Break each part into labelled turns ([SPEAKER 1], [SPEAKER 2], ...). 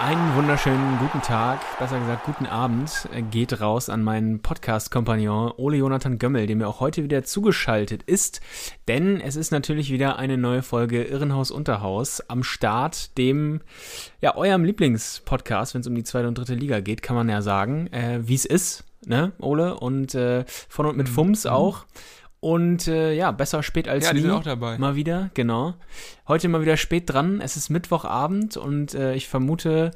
[SPEAKER 1] Einen wunderschönen guten Tag, besser gesagt guten Abend, äh, geht raus an meinen Podcast-Kompagnon Ole Jonathan Gömmel, der mir auch heute wieder zugeschaltet ist, denn es ist natürlich wieder eine neue Folge Irrenhaus Unterhaus. Am Start, dem, ja, eurem Lieblingspodcast, wenn es um die zweite und dritte Liga geht, kann man ja sagen, äh, wie es ist, ne, Ole, und äh, von und mit Fums auch. Und äh, ja, besser spät als
[SPEAKER 2] Ja, die
[SPEAKER 1] nie.
[SPEAKER 2] sind auch dabei.
[SPEAKER 1] Mal wieder, genau. Heute mal wieder spät dran. Es ist Mittwochabend und äh, ich vermute,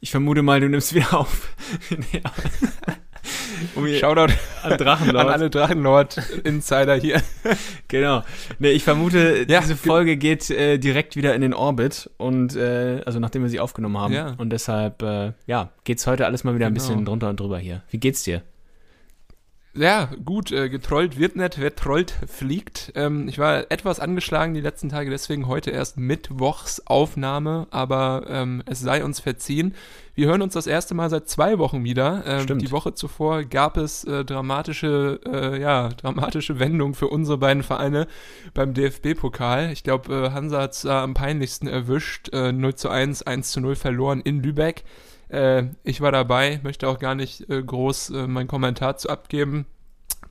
[SPEAKER 1] ich vermute mal, du nimmst wieder auf. Nee, um
[SPEAKER 2] Shoutout
[SPEAKER 1] an Drachenlord.
[SPEAKER 2] an alle Drachenlord-Insider hier.
[SPEAKER 1] Genau. Nee, ich vermute,
[SPEAKER 2] Ja,
[SPEAKER 1] diese
[SPEAKER 2] ge-
[SPEAKER 1] Folge geht äh, direkt wieder in den Orbit und äh, also nachdem wir sie aufgenommen haben.
[SPEAKER 2] Ja.
[SPEAKER 1] Und deshalb, äh, ja, geht's heute alles mal wieder ein
[SPEAKER 2] Genau.
[SPEAKER 1] bisschen drunter und drüber hier. Wie geht's dir?
[SPEAKER 2] Ja, gut, äh, getrollt wird nicht, wer trollt, fliegt. Ähm, ich war etwas angeschlagen die letzten Tage, deswegen heute erst Mittwochsaufnahme, aber ähm, es sei uns verziehen. Wir hören uns das erste Mal seit zwei Wochen wieder. Ähm,
[SPEAKER 1] Stimmt.
[SPEAKER 2] Die Woche zuvor gab es äh, dramatische, äh, ja, dramatische Wendungen für unsere beiden Vereine beim DFB-Pokal. Ich glaube, äh, Hansa hat es äh, am peinlichsten erwischt. Äh, 0 zu 1, 1 zu 0 verloren in Lübeck. Äh, ich war dabei, möchte auch gar nicht äh, groß äh, meinen Kommentar zu abgeben.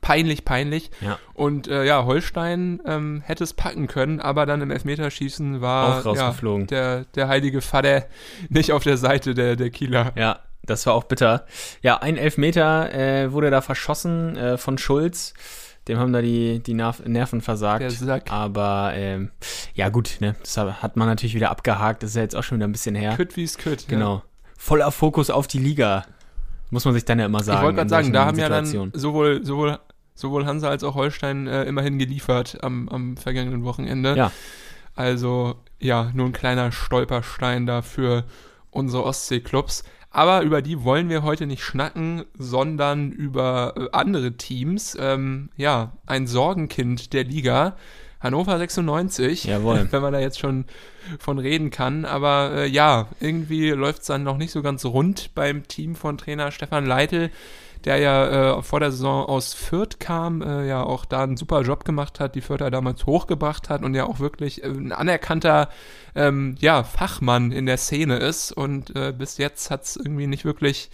[SPEAKER 2] Peinlich, peinlich.
[SPEAKER 1] Ja.
[SPEAKER 2] Und äh, ja, Holstein ähm, hätte es packen können, aber dann im Elfmeterschießen war. Ja, der, der heilige Vater nicht auf der Seite der, der Kieler.
[SPEAKER 1] Ja, das war auch bitter. Ja, ein Elfmeter äh, wurde da verschossen äh, von Schulz. Dem haben da die, die Nerv Nerven versagt. Aber ähm, ja, gut, ne? Das hat man natürlich wieder abgehakt. Das ist ja jetzt auch schon wieder ein bisschen her.
[SPEAKER 2] Kütt wie es kütt.
[SPEAKER 1] Genau. Voller Fokus auf die Liga. Muss man sich dann ja immer
[SPEAKER 2] Ja.
[SPEAKER 1] sagen.
[SPEAKER 2] Ich wollte gerade sagen, da haben ja
[SPEAKER 1] Situationen.
[SPEAKER 2] dann sowohl, sowohl, sowohl Hansa als auch Holstein äh, immerhin geliefert am, am vergangenen Wochenende.
[SPEAKER 1] Ja.
[SPEAKER 2] Also ja, nur ein kleiner Stolperstein da für unsere Ostsee-Clubs. Aber über die wollen wir heute nicht schnacken, sondern über äh, andere Teams. Ähm, ja, ein Sorgenkind der Liga. Hannover 96,
[SPEAKER 1] Jawohl.
[SPEAKER 2] wenn man da jetzt schon von reden kann. Aber äh, ja, irgendwie läuft es dann noch nicht so ganz rund beim Team von Trainer Stefan Leitl, der ja äh, vor der Saison aus Fürth kam, äh, ja auch da einen super Job gemacht hat, die Fürther damals hochgebracht hat und ja auch wirklich äh, ein anerkannter ähm, ja, Fachmann in der Szene ist. Und äh, bis jetzt hat es irgendwie nicht wirklich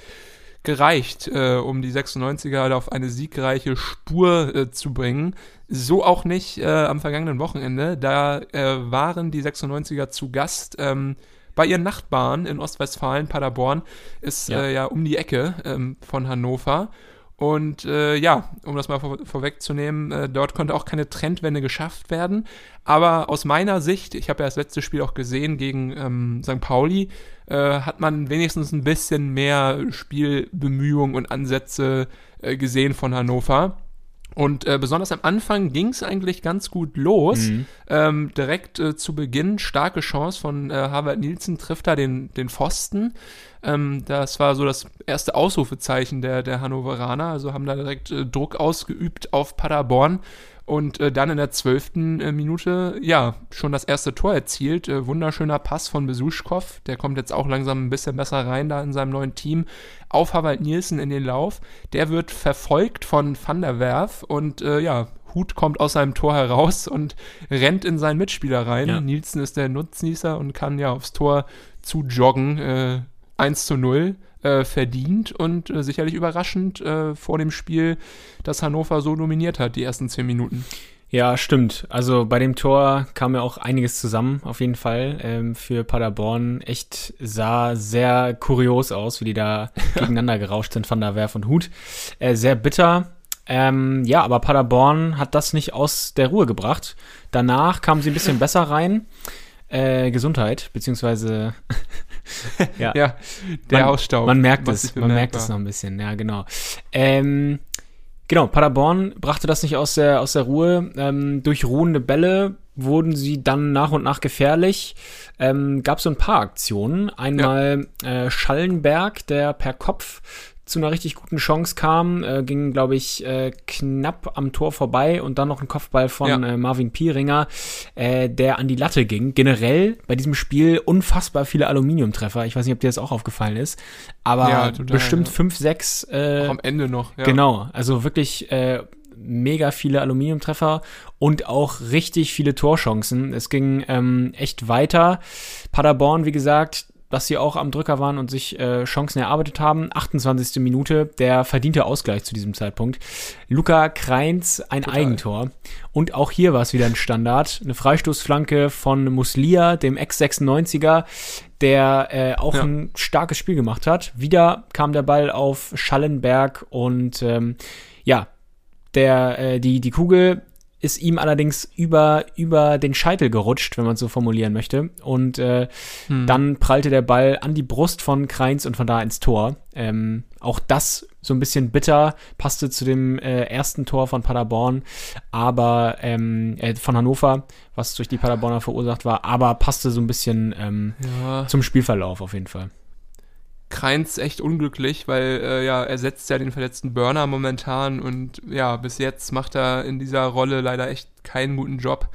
[SPEAKER 2] gereicht, äh, um die 96er auf eine siegreiche Spur äh, zu bringen. So auch nicht äh, am vergangenen Wochenende. Da äh, waren die 96er zu Gast ähm, bei ihren Nachbarn in Ostwestfalen. Paderborn ist
[SPEAKER 1] Ja.
[SPEAKER 2] äh, ja um die Ecke ähm, von Hannover. Und äh, ja, um das mal vor, vorwegzunehmen, äh, dort konnte auch keine Trendwende geschafft werden. Aber aus meiner Sicht, ich habe ja das letzte Spiel auch gesehen gegen ähm, St. Pauli, äh, hat man wenigstens ein bisschen mehr Spielbemühungen und Ansätze äh, gesehen von Hannover. Und äh, besonders am Anfang ging es eigentlich ganz gut los.
[SPEAKER 1] Mhm.
[SPEAKER 2] Ähm, direkt äh, zu Beginn starke Chance von äh, Harvard Nielsen, trifft da den, den Pfosten. Ähm, das war so das erste Ausrufezeichen der, der Hannoveraner. Also haben da direkt äh, Druck ausgeübt auf Paderborn. Und äh, dann in der zwölften äh, Minute, ja, schon das erste Tor erzielt. Äh, wunderschöner Pass von Besuschkow. Der kommt jetzt auch langsam ein bisschen besser rein da in seinem neuen Team. Auf Harvard Nielsen in den Lauf. Der wird verfolgt von Van der Werf und äh, ja, Hut kommt aus seinem Tor heraus und rennt in seinen Mitspieler rein.
[SPEAKER 1] Ja.
[SPEAKER 2] Nielsen ist der Nutznießer und kann ja aufs Tor zu joggen. Äh, 1 zu 0 äh, verdient und äh, sicherlich überraschend äh, vor dem Spiel, das Hannover so dominiert hat, die ersten 10 Minuten.
[SPEAKER 1] Ja, stimmt. Also bei dem Tor kam ja auch einiges zusammen, auf jeden Fall. Ähm, für Paderborn echt sah sehr kurios aus, wie die da gegeneinander gerauscht sind, Van der Werf und Hut. Äh, sehr bitter. Ähm, ja, aber Paderborn hat das nicht aus der Ruhe gebracht. Danach kamen sie ein bisschen besser rein. Äh, Gesundheit, beziehungsweise ja,
[SPEAKER 2] Ja, der
[SPEAKER 1] man,
[SPEAKER 2] Hausstaub.
[SPEAKER 1] Man merkt
[SPEAKER 2] macht
[SPEAKER 1] es, man merkt es noch ein bisschen, ja, genau. Ähm, genau, Paderborn brachte das nicht aus der, aus der Ruhe. Ähm, durch ruhende Bälle wurden sie dann nach und nach gefährlich. Ähm, Gab so ein paar Aktionen. Einmal äh, Schallenberg, der per Kopf zu einer richtig guten Chance kam, äh, ging, glaube ich, äh, knapp am Tor vorbei und dann noch ein Kopfball von
[SPEAKER 2] Ja.
[SPEAKER 1] äh, Marvin Pieringer, äh, der an die Latte ging. Generell bei diesem Spiel unfassbar viele Aluminiumtreffer. Ich weiß nicht, ob dir das auch aufgefallen ist, aber
[SPEAKER 2] Ja, total,
[SPEAKER 1] bestimmt
[SPEAKER 2] ja.
[SPEAKER 1] fünf, sechs äh,
[SPEAKER 2] Auch am Ende noch. Ja.
[SPEAKER 1] Genau, also wirklich äh, mega viele Aluminiumtreffer und auch richtig viele Torchancen. Es ging ähm, echt weiter. Paderborn, wie gesagt, dass sie auch am Drücker waren und sich äh, Chancen erarbeitet haben. 28. Minute, der verdiente Ausgleich zu diesem Zeitpunkt. Luca Kreins, ein Eigentor. Und auch hier war es wieder ein Standard. Eine Freistoßflanke von Muslia, dem Ex-96er, der äh, auch
[SPEAKER 2] Ja.
[SPEAKER 1] ein starkes Spiel gemacht hat. Wieder kam der Ball auf Schallenberg und ähm, ja, der, äh, die, die Kugel ist ihm allerdings über, über den Scheitel gerutscht, wenn man es so formulieren möchte. Und äh, dann prallte der Ball an die Brust von Kreins und von da ins Tor. Ähm, auch das so ein bisschen bitter, passte zu dem äh, ersten Tor von Paderborn, aber ähm, äh, von Hannover, was durch die Paderborner verursacht war, aber passte so ein bisschen ähm,
[SPEAKER 2] Ja.
[SPEAKER 1] zum Spielverlauf auf jeden Fall.
[SPEAKER 2] Kreins echt unglücklich, weil äh, ja, er setzt ja den verletzten Burner momentan und ja, bis jetzt macht er in dieser Rolle leider echt keinen guten Job.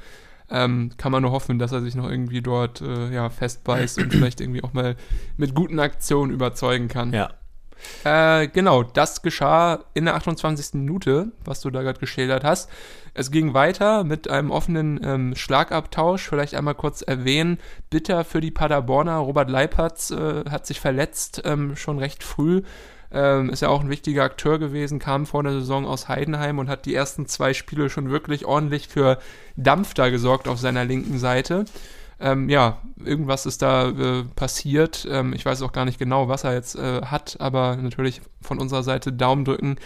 [SPEAKER 2] Ähm, kann man nur hoffen, dass er sich noch irgendwie dort äh, ja, festbeißt und vielleicht irgendwie auch mal mit guten Aktionen überzeugen kann.
[SPEAKER 1] Ja.
[SPEAKER 2] Äh, genau, das geschah in der 28. Minute, was du da gerade geschildert hast. Es ging weiter mit einem offenen ähm, Schlagabtausch. Vielleicht einmal kurz erwähnen. Bitter für die Paderborner. Robert Leipertz äh, hat sich verletzt, ähm, schon recht früh. Ähm, ist ja auch ein wichtiger Akteur gewesen, kam vor der Saison aus Heidenheim und hat die ersten zwei Spiele schon wirklich ordentlich für Dampf da gesorgt auf seiner linken Seite. Ähm, ja, irgendwas ist da äh, passiert. Ähm, ich weiß auch gar nicht genau, was er jetzt äh, hat, aber natürlich von unserer Seite Daumen drücken,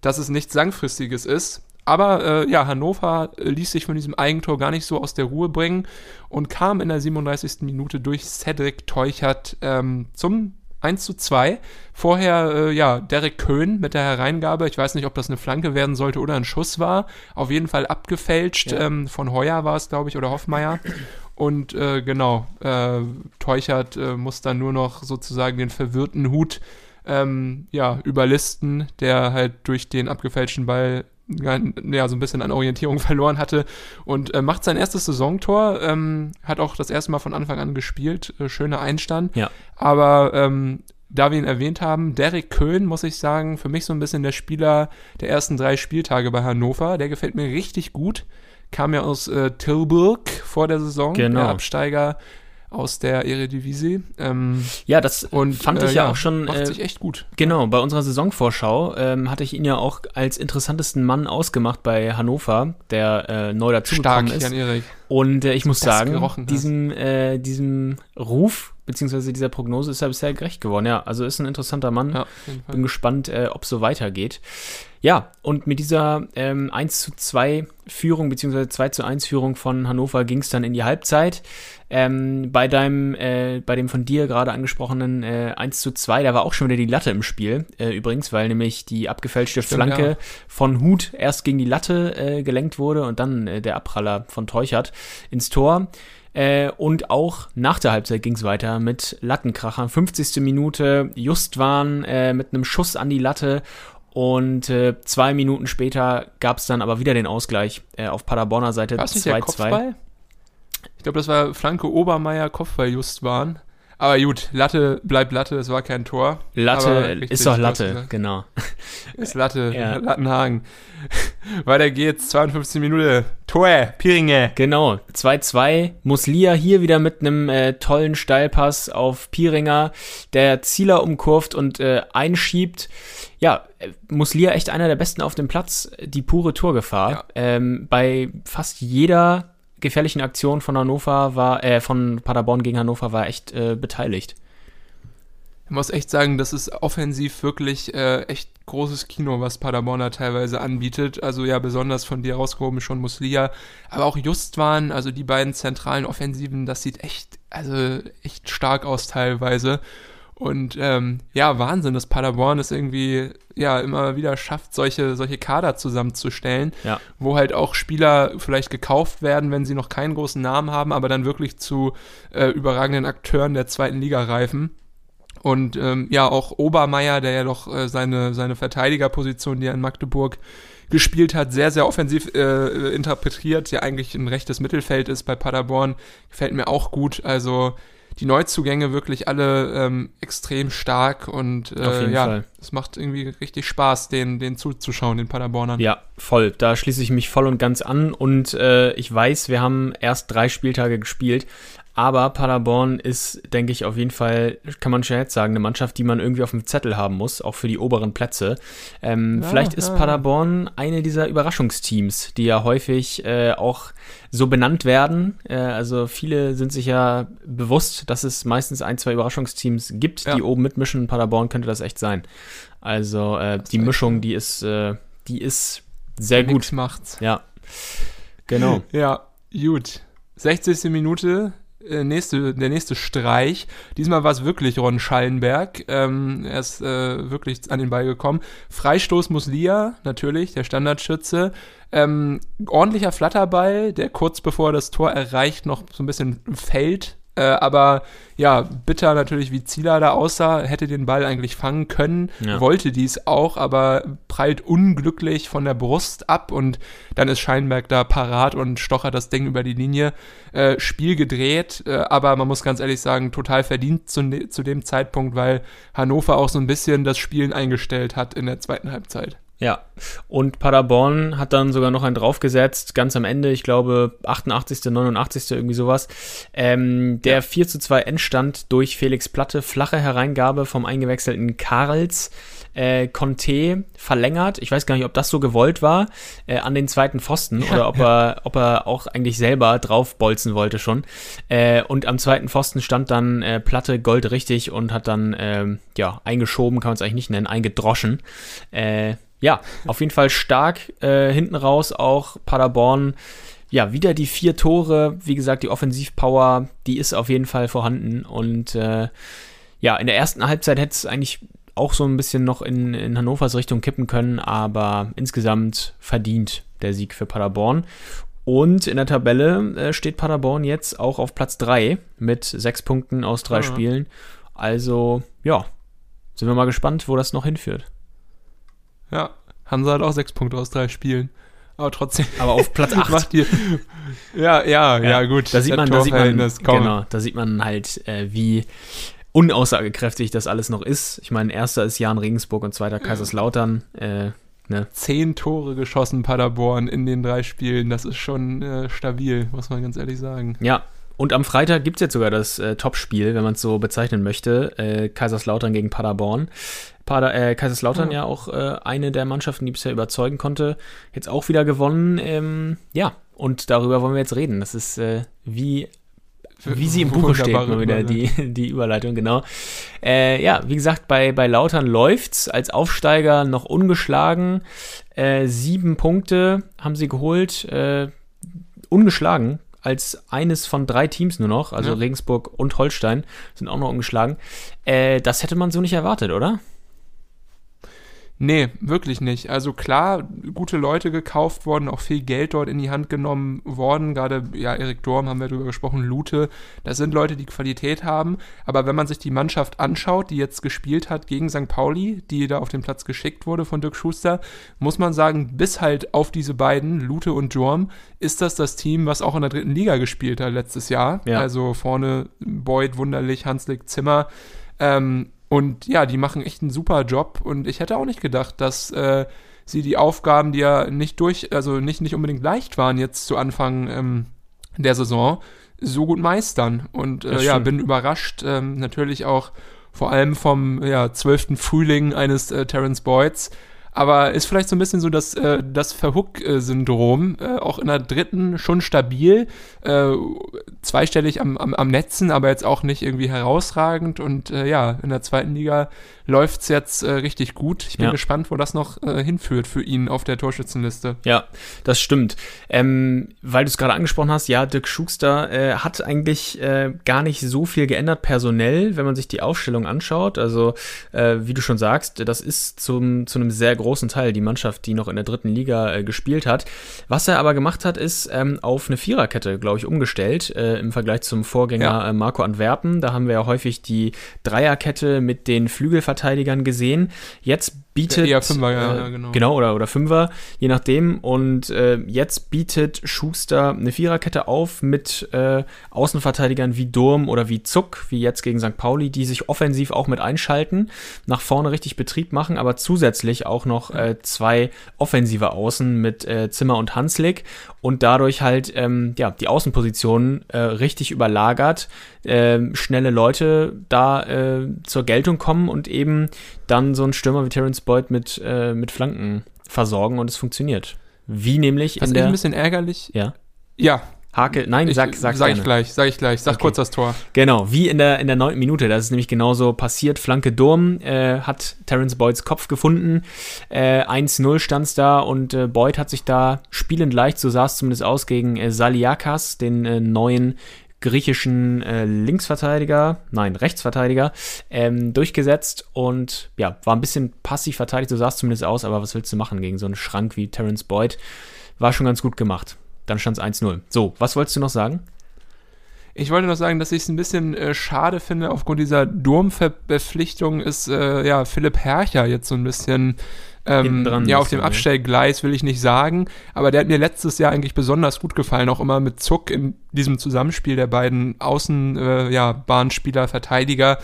[SPEAKER 2] dass es nichts Langfristiges ist. Aber äh, ja, Hannover ließ sich von diesem Eigentor gar nicht so aus der Ruhe bringen und kam in der 37. Minute durch Cedric Teuchert ähm, zum 1 zu 2. Vorher, äh, ja, Derek Köhn mit der Hereingabe. Ich weiß nicht, ob das eine Flanke werden sollte oder ein Schuss war. Auf jeden Fall abgefälscht. Ähm, von Heuer war es, glaube ich, oder Hoffmeier. Und äh, genau, äh, Teuchert äh, muss dann nur noch sozusagen den verwirrten Hut ähm, ja, überlisten, der halt durch den abgefälschten Ball ja, so ein bisschen an Orientierung verloren hatte und äh, macht sein erstes Saisontor, ähm, hat auch das erste Mal von Anfang an gespielt, äh, schöner Einstand.
[SPEAKER 1] Ja.
[SPEAKER 2] Aber ähm, da wir ihn erwähnt haben, Derek Köhn, muss ich sagen, für mich so ein bisschen der Spieler der ersten drei Spieltage bei Hannover. Der gefällt mir richtig gut. Kam ja aus äh, Tilburg vor der Saison,
[SPEAKER 1] Genau.
[SPEAKER 2] der Absteiger aus der Eredivisie. Ähm,
[SPEAKER 1] Ja, das
[SPEAKER 2] und
[SPEAKER 1] fand ich
[SPEAKER 2] äh,
[SPEAKER 1] ja, auch schon.
[SPEAKER 2] Macht
[SPEAKER 1] äh,
[SPEAKER 2] sich echt gut.
[SPEAKER 1] Genau, bei unserer Saisonvorschau ähm, hatte ich ihn ja auch als interessantesten Mann ausgemacht bei Hannover, der äh, neu dazugekommen
[SPEAKER 2] Stark,
[SPEAKER 1] ist.
[SPEAKER 2] Jan-Erik.
[SPEAKER 1] Und äh, ich muss sagen, diesem, äh, diesem Ruf beziehungsweise dieser Prognose ist er bisher gerecht geworden. Ja, also ist ein interessanter Mann.
[SPEAKER 2] Ja.
[SPEAKER 1] Bin gespannt, äh, ob es so weitergeht. Ja, und mit dieser ähm, 1 zu 2 Führung, beziehungsweise 2 zu 1 Führung von Hannover ging es dann in die Halbzeit. Ähm, bei deinem, äh, bei dem von dir gerade angesprochenen äh, 1 zu 2, da war auch schon wieder die Latte im Spiel, äh, übrigens, weil nämlich die abgefälschte
[SPEAKER 2] Stimmt,
[SPEAKER 1] Flanke
[SPEAKER 2] ja.
[SPEAKER 1] von Hut erst gegen die Latte äh, gelenkt wurde und dann äh, der Abpraller von Teuchert ins Tor. Äh, und auch nach der Halbzeit ging es weiter mit Lattenkrachern. 50. Minute, Justwan äh, mit einem Schuss an die Latte. Und äh, zwei Minuten später gab es dann aber wieder den Ausgleich äh, auf Paderborner Seite
[SPEAKER 2] War es nicht der
[SPEAKER 1] 2-2.
[SPEAKER 2] Kopfball? Ich glaube, das war Flanke Obermeier, Kopfball just waren. Aber gut, Latte bleibt Latte, es war kein Tor.
[SPEAKER 1] Latte ist doch Latte,
[SPEAKER 2] gesagt,
[SPEAKER 1] genau.
[SPEAKER 2] Ist Latte,
[SPEAKER 1] Ja.
[SPEAKER 2] Lattenhagen. Weiter geht's, 52 Minuten. Tor, Piringe.
[SPEAKER 1] Genau, 2-2. Muslia hier wieder mit einem äh, tollen Steilpass auf Pieringer, der Zieler umkurvt und äh, einschiebt. Ja, äh, Muslia echt einer der besten auf dem Platz, die pure Torgefahr.
[SPEAKER 2] Ja.
[SPEAKER 1] Ähm, bei fast jeder gefährlichen Aktion von Hannover war, äh, von Paderborn gegen Hannover war echt äh, beteiligt.
[SPEAKER 2] Ich muss echt sagen, das ist offensiv wirklich äh, echt großes Kino, was Paderborner teilweise anbietet. Also ja, besonders von dir rausgehoben schon Muslia, aber auch Justwan, also die beiden zentralen Offensiven, das sieht echt, also echt stark aus teilweise. Und ähm, ja, Wahnsinn, dass Paderborn es irgendwie ja immer wieder schafft, solche, solche Kader zusammenzustellen,
[SPEAKER 1] Ja.
[SPEAKER 2] wo halt auch Spieler vielleicht gekauft werden, wenn sie noch keinen großen Namen haben, aber dann wirklich zu äh, überragenden Akteuren der zweiten Liga reifen. Und ähm, ja, auch Obermeier, der ja doch äh, seine, seine Verteidigerposition, die er in Magdeburg gespielt hat, sehr, sehr offensiv äh, interpretiert, der eigentlich ein rechtes Mittelfeld ist bei Paderborn, gefällt mir auch gut. Also die Neuzugänge wirklich alle ähm, extrem stark und äh, ja, es macht irgendwie richtig Spaß, den, den zuzuschauen, den Paderbornern.
[SPEAKER 1] Ja, voll. Da schließe ich mich voll und ganz an und äh, ich weiß, wir haben erst drei Spieltage gespielt, aber Paderborn ist, denke ich, auf jeden Fall, kann man schon jetzt sagen, eine Mannschaft, die man irgendwie auf dem Zettel haben muss, auch für die oberen Plätze. Ähm, ja, vielleicht ist ja. Paderborn eine dieser Überraschungsteams, die ja häufig äh, auch so benannt werden. Äh, also viele sind sich ja bewusst, dass es meistens ein, zwei Überraschungsteams gibt, ja. die oben mitmischen. Paderborn könnte das echt sein. Also äh, die Mischung, die ist, äh, die ist sehr gut.
[SPEAKER 2] Macht's.
[SPEAKER 1] Ja. Genau.
[SPEAKER 2] ja, gut. 60. Minute, nächste, der nächste Streich. Diesmal war es wirklich Ron Schallenberg. Ähm, er ist äh, wirklich an den Ball gekommen. Freistoß Muslia, natürlich, der Standardschütze. Ähm, ordentlicher Flatterball, der kurz bevor das Tor erreicht noch so ein bisschen fällt äh, aber ja, bitter natürlich, wie Zieler da aussah, hätte den Ball eigentlich fangen können, ja. wollte dies auch, aber prallt unglücklich von der Brust ab und dann ist Scheinberg da parat und stochert das Ding über die Linie. Äh, Spiel gedreht, äh, aber man muss ganz ehrlich sagen, total verdient zu, ne, zu dem Zeitpunkt, weil Hannover auch so ein bisschen das Spielen eingestellt hat in der zweiten Halbzeit.
[SPEAKER 1] Ja, und Paderborn hat dann sogar noch einen draufgesetzt, ganz am Ende, ich glaube 88., 89., irgendwie sowas. Ähm, der ja. 4 zu 2 Endstand durch Felix Platte, flache Hereingabe vom eingewechselten Karls. Äh, Conte verlängert, ich weiß gar nicht, ob das so gewollt war, äh, an den zweiten Pfosten ja, oder ob, ja. er, ob er auch eigentlich selber draufbolzen wollte schon. Äh, und am zweiten Pfosten stand dann äh, Platte goldrichtig und hat dann, ähm, ja, eingeschoben, kann man es eigentlich nicht nennen, eingedroschen. Ja, auf jeden Fall stark äh, hinten raus auch Paderborn. Ja, wieder die vier Tore. Wie gesagt, die Offensivpower, die ist auf jeden Fall vorhanden. Und äh, ja, in der ersten Halbzeit hätte es eigentlich auch so ein bisschen noch in, in Hannovers Richtung kippen können, aber insgesamt verdient der Sieg für Paderborn. Und in der Tabelle äh, steht Paderborn jetzt auch auf Platz 3 mit sechs Punkten aus drei ja. Spielen. Also, ja, sind wir mal gespannt, wo das noch hinführt.
[SPEAKER 2] Ja, Hansa hat auch sechs Punkte aus drei Spielen. Aber trotzdem.
[SPEAKER 1] Aber auf Platz 8.
[SPEAKER 2] macht die, ja, ja, ja, ja, gut.
[SPEAKER 1] Da sieht man, da sieht man, genau, da sieht man halt, äh, wie unaussagekräftig das alles noch ist. Ich meine, erster ist Jan Regensburg und zweiter Kaiserslautern. Äh,
[SPEAKER 2] ne? Zehn Tore geschossen Paderborn in den drei Spielen. Das ist schon äh, stabil, muss man ganz ehrlich sagen.
[SPEAKER 1] Ja, und am Freitag gibt es jetzt sogar das äh, Topspiel, wenn man es so bezeichnen möchte. Äh, Kaiserslautern gegen Paderborn. Pader, äh, Kaiserslautern oh. ja auch äh, eine der Mannschaften, die bisher überzeugen konnte. Jetzt auch wieder gewonnen. Ähm, ja, und darüber wollen wir jetzt reden. Das ist äh, wie wie sie im Buche steht, mal wieder die, die Überleitung, genau. Äh, ja, wie gesagt, bei, bei Lautern läuft's als Aufsteiger noch ungeschlagen. Äh, sieben Punkte haben sie geholt, äh, ungeschlagen als eines von drei Teams nur noch, also ja. Regensburg und Holstein sind auch noch ungeschlagen. Äh, das hätte man so nicht erwartet, oder?
[SPEAKER 2] Nee, wirklich nicht. Also klar, gute Leute gekauft worden, auch viel Geld dort in die Hand genommen worden. Gerade, ja, Erik Dorm haben wir darüber gesprochen, Lute. Das sind Leute, die Qualität haben. Aber wenn man sich die Mannschaft anschaut, die jetzt gespielt hat gegen St. Pauli, die da auf den Platz geschickt wurde von Dirk Schuster, muss man sagen, bis halt auf diese beiden, Lute und Jorm, ist das das Team, was auch in der dritten Liga gespielt hat letztes Jahr. Ja. Also vorne Boyd, Wunderlich, Hanslik, Zimmer. Ähm, und ja, die machen echt einen super Job. Und ich hätte auch nicht gedacht, dass äh, sie die Aufgaben, die ja nicht durch, also nicht, nicht unbedingt leicht waren jetzt zu Anfang ähm, der Saison, so gut meistern. Und äh, ja, bin überrascht, ähm, natürlich auch vor allem vom ja, zwölften Frühling eines äh, Terence Boyds, aber ist vielleicht so ein bisschen so das, äh, das Verhook-Syndrom. Äh, auch in der dritten schon stabil, äh, zweistellig am, am, am Netzen, aber jetzt auch nicht irgendwie herausragend. Und äh, ja, in der zweiten Liga läuft es jetzt äh, richtig gut. Ich bin ja. gespannt, wo das noch äh, hinführt für ihn auf der Torschützenliste.
[SPEAKER 1] Ja, das stimmt. Ähm, weil du es gerade angesprochen hast, ja, Dirk Schuster äh, hat eigentlich äh, gar nicht so viel geändert personell, wenn man sich die Aufstellung anschaut. Also, äh, wie du schon sagst, das ist zum, zu einem sehr großen großen Teil die Mannschaft, die noch in der dritten Liga äh, gespielt hat. Was er aber gemacht hat, ist ähm, auf eine Viererkette, glaube ich, umgestellt äh, im Vergleich zum Vorgänger
[SPEAKER 2] Ja.
[SPEAKER 1] äh, Marco Antwerpen. Da haben wir ja häufig die Dreierkette mit den Flügelverteidigern gesehen. Jetzt bietet
[SPEAKER 2] Eher Fünfer, ja,
[SPEAKER 1] äh,
[SPEAKER 2] ja, genau.
[SPEAKER 1] genau oder oder Fünfer, je nachdem. Und äh, jetzt bietet Schuster eine Viererkette auf mit äh, Außenverteidigern wie Durm oder wie Zuck, wie jetzt gegen St. Pauli, die sich offensiv auch mit einschalten, nach vorne richtig Betrieb machen, aber zusätzlich auch noch äh, zwei offensive Außen mit äh, Zimmer und Hanslik und dadurch halt ähm, ja die Außenpositionen äh, richtig überlagert, ähm, schnelle Leute da äh, zur Geltung kommen und eben dann so ein Stürmer wie Terence Boyd mit, äh, mit Flanken versorgen und es funktioniert. Wie nämlich
[SPEAKER 2] Was
[SPEAKER 1] in der
[SPEAKER 2] ein bisschen ärgerlich.
[SPEAKER 1] ja,
[SPEAKER 2] Ja,
[SPEAKER 1] Hake, nein,
[SPEAKER 2] ich,
[SPEAKER 1] sag, sag,
[SPEAKER 2] sag
[SPEAKER 1] gerne.
[SPEAKER 2] ich gleich, sag ich gleich. Sag
[SPEAKER 1] Okay.
[SPEAKER 2] kurz das Tor.
[SPEAKER 1] Genau, wie in der, in der neunten Minute. Das ist nämlich genauso passiert. Flanke Durm äh, hat Terence Boyds Kopf gefunden. Äh, 1-0 stand es da und äh, Boyd hat sich da spielend leicht, so sah es zumindest aus, gegen äh, Saliakas, den äh, neuen griechischen äh, Linksverteidiger, nein, Rechtsverteidiger, ähm, durchgesetzt und ja, war ein bisschen passiv verteidigt, so sah es zumindest aus, aber was willst du machen gegen so einen Schrank wie Terence Boyd? War schon ganz gut gemacht. Dann stand es 1-0. So, was wolltest du noch sagen?
[SPEAKER 2] Ich wollte noch sagen, dass ich es ein bisschen äh, schade finde, aufgrund dieser Durmverpflichtung ist äh, ja Philipp Hercher jetzt so ein bisschen ähm, ja, auf dem? Abstellgleis will ich nicht sagen, aber der hat mir letztes Jahr eigentlich besonders gut gefallen, auch immer mit Zuck in diesem Zusammenspiel der beiden Außen, äh, ja, Verteidiger.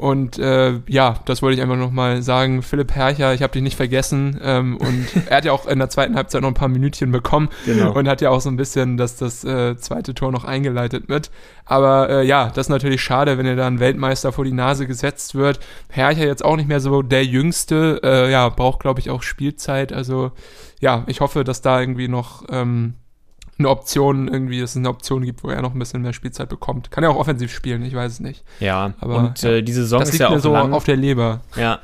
[SPEAKER 2] Und äh, ja, das wollte ich einfach nochmal sagen. Philipp Hercher, ich habe dich nicht vergessen. Ähm, und er hat ja auch in der zweiten Halbzeit noch ein paar Minütchen bekommen
[SPEAKER 1] Genau.
[SPEAKER 2] und hat ja auch so ein bisschen, dass das äh, zweite Tor noch eingeleitet wird. Aber äh, ja, das ist natürlich schade, wenn er da ein Weltmeister vor die Nase gesetzt wird. Hercher jetzt auch nicht mehr so der Jüngste, äh, ja, braucht glaube ich auch Spielzeit. Also ja, ich hoffe, dass da irgendwie noch ähm, eine Option irgendwie, dass es eine Option gibt, wo er noch ein bisschen mehr Spielzeit bekommt. Kann er auch offensiv spielen, ich weiß es nicht.
[SPEAKER 1] Ja,
[SPEAKER 2] Aber,
[SPEAKER 1] und
[SPEAKER 2] ja.
[SPEAKER 1] Äh, diese Saison
[SPEAKER 2] das
[SPEAKER 1] ist
[SPEAKER 2] liegt
[SPEAKER 1] ja
[SPEAKER 2] mir
[SPEAKER 1] auch
[SPEAKER 2] so
[SPEAKER 1] lang.
[SPEAKER 2] auf der Leber.
[SPEAKER 1] Ja,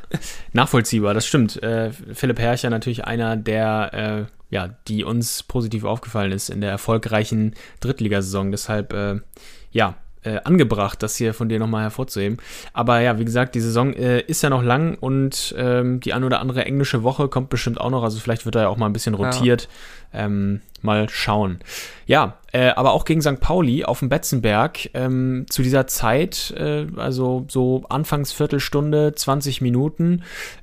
[SPEAKER 1] nachvollziehbar, das stimmt. Äh, Philipp Herrcher natürlich einer, der, äh, ja, die uns positiv aufgefallen ist in der erfolgreichen Drittligasaison. Deshalb, äh, ja, äh, angebracht, das hier von dir nochmal hervorzuheben. Aber ja, wie gesagt, die Saison äh, ist ja noch lang und ähm, die ein oder andere englische Woche kommt bestimmt auch noch. Also vielleicht wird er ja auch mal ein bisschen rotiert. Ähm, mal schauen. Ja, äh, aber auch gegen St. Pauli auf dem Betzenberg ähm, zu dieser Zeit, äh, also so anfangs Viertelstunde, 20 Minuten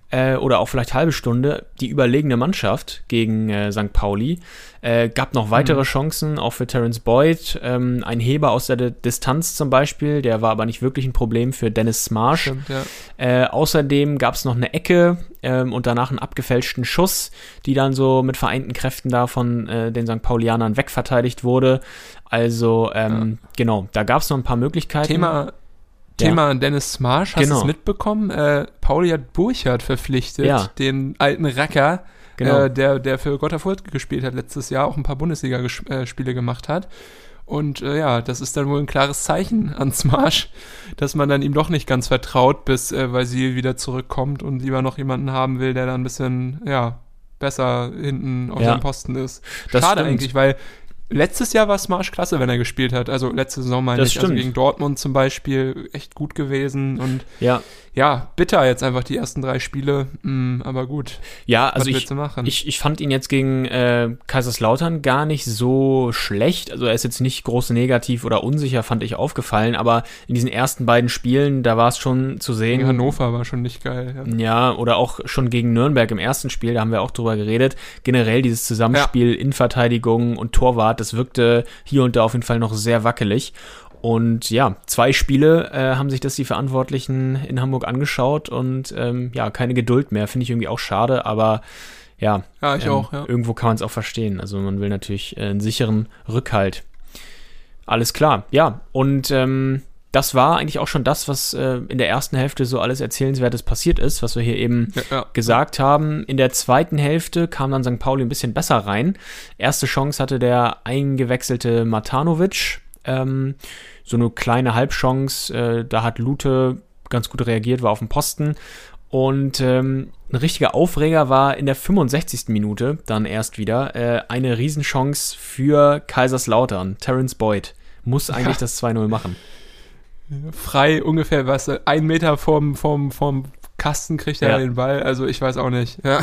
[SPEAKER 1] äh, oder auch vielleicht halbe Stunde, die überlegene Mannschaft gegen äh, St. Pauli. Äh, gab noch weitere
[SPEAKER 2] Mhm.
[SPEAKER 1] Chancen, auch für Terence Boyd. Ähm, ein Heber aus der D Distanz zum Beispiel, der war aber nicht wirklich ein Problem für Dennis Smarsh.
[SPEAKER 2] Stimmt, ja.
[SPEAKER 1] Äh, außerdem gab es noch eine Ecke ähm, und danach einen abgefälschten Schuss, die dann so mit vereinten Kräften da von äh, den St. Paulianern wegverteidigt wurde. Also, ähm, genau, da gab es noch ein paar Möglichkeiten.
[SPEAKER 2] Thema, Thema Dennis Smarsh, hast
[SPEAKER 1] Genau.
[SPEAKER 2] du es mitbekommen? Äh, Pauli hat Burchardt verpflichtet,
[SPEAKER 1] Ja.
[SPEAKER 2] den alten Racker,
[SPEAKER 1] Genau.
[SPEAKER 2] äh, der, der für Gotter Fürth gespielt hat letztes Jahr, auch ein paar Bundesliga-Spiele gemacht hat. Und äh, ja, das ist dann wohl ein klares Zeichen an Smarsh, dass man dann ihm doch nicht ganz vertraut, bis äh, weil sie wieder zurückkommt und lieber noch jemanden haben will, der dann ein bisschen, ja, besser hinten auf
[SPEAKER 1] Ja.
[SPEAKER 2] seinem Posten ist. Schade eigentlich, weil letztes Jahr war Smarsh klasse, wenn er gespielt hat. Also letzte Saison meine
[SPEAKER 1] Das
[SPEAKER 2] ich, also
[SPEAKER 1] stimmt.
[SPEAKER 2] gegen Dortmund zum Beispiel echt gut gewesen und
[SPEAKER 1] ja,
[SPEAKER 2] ja, bitter jetzt einfach die ersten drei Spiele, mm, aber gut.
[SPEAKER 1] ja, also ich? Ich, ich fand ihn jetzt gegen äh, Kaiserslautern gar nicht so schlecht. Also er ist jetzt nicht groß negativ oder unsicher, fand ich aufgefallen, aber in diesen ersten beiden Spielen, da war es schon zu sehen.
[SPEAKER 2] Gegen Hannover war schon nicht geil. Ja.
[SPEAKER 1] Ja, oder auch schon gegen Nürnberg im ersten Spiel, da haben wir auch drüber geredet. Generell dieses Zusammenspiel Innenverteidigung und Torwart, das wirkte hier und da auf jeden Fall noch sehr wackelig. Und ja, zwei Spiele äh, haben sich das die Verantwortlichen in Hamburg angeschaut und ähm, ja, keine Geduld mehr, finde ich irgendwie auch schade, aber ja,
[SPEAKER 2] Ja, ich
[SPEAKER 1] ähm,
[SPEAKER 2] auch, ja.
[SPEAKER 1] irgendwo kann man es auch verstehen. Also man will natürlich äh, einen sicheren Rückhalt. Alles klar, ja. Und ähm, das war eigentlich auch schon das, was äh, in der ersten Hälfte so alles Erzählenswertes passiert ist, was wir hier eben
[SPEAKER 2] Ja, ja.
[SPEAKER 1] gesagt haben. In der zweiten Hälfte kam dann St. Pauli ein bisschen besser rein. Erste Chance hatte der eingewechselte Matanovic. Ähm, so eine kleine Halbchance. Äh, da hat Lute ganz gut reagiert, war auf dem Posten. Und ähm, ein richtiger Aufreger war in der 65. Minute dann erst wieder äh, eine Riesenchance für Kaiserslautern. Terence Boyd muss eigentlich das 2-0 machen.
[SPEAKER 2] Frei ungefähr, was, ein Meter vom, vom, vom Kasten kriegt er
[SPEAKER 1] Ja.
[SPEAKER 2] den Ball, also ich weiß auch nicht. Ja.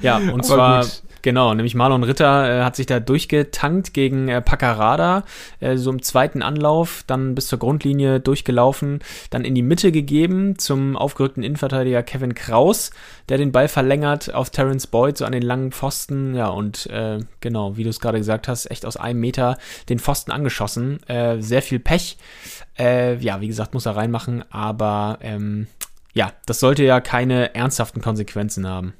[SPEAKER 1] Ja, und
[SPEAKER 2] Aber
[SPEAKER 1] zwar
[SPEAKER 2] gut.
[SPEAKER 1] Genau, nämlich Marlon Ritter äh, hat sich da durchgetankt gegen äh, Paccarada, äh, so im zweiten Anlauf, dann bis zur Grundlinie durchgelaufen, dann in die Mitte gegeben zum aufgerückten Innenverteidiger Kevin Kraus, der den Ball verlängert auf Terence Boyd, so an den langen Pfosten, ja, und äh, genau, wie du es gerade gesagt hast, echt aus einem Meter den Pfosten angeschossen. Äh, sehr viel Pech. Äh, ja, wie gesagt, muss er reinmachen, aber ähm, ja, das sollte ja keine ernsthaften Konsequenzen haben.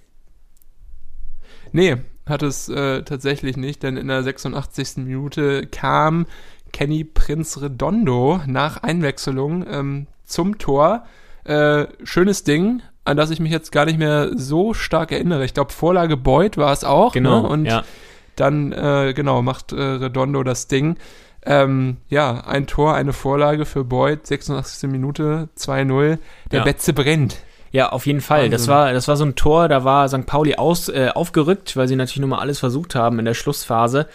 [SPEAKER 2] Nee, hat es äh, tatsächlich nicht, denn in der 86. Minute kam Kenny Prinz Redondo nach Einwechslung ähm, zum Tor. Äh, schönes Ding, an das ich mich jetzt gar nicht mehr so stark erinnere. Ich glaube, Vorlage Boyd war es auch.
[SPEAKER 1] Genau,
[SPEAKER 2] Ne? Und
[SPEAKER 1] ja.
[SPEAKER 2] dann, äh, genau, macht äh, Redondo das Ding. Ähm, ja, ein Tor, eine Vorlage für Boyd, 86. Minute, 2-0. Der
[SPEAKER 1] Ja.
[SPEAKER 2] Betze brennt.
[SPEAKER 1] Ja, auf jeden Fall. Das war, das war so ein Tor, da war St. Pauli aus, äh, aufgerückt, weil sie natürlich nochmal alles versucht haben in der Schlussphase.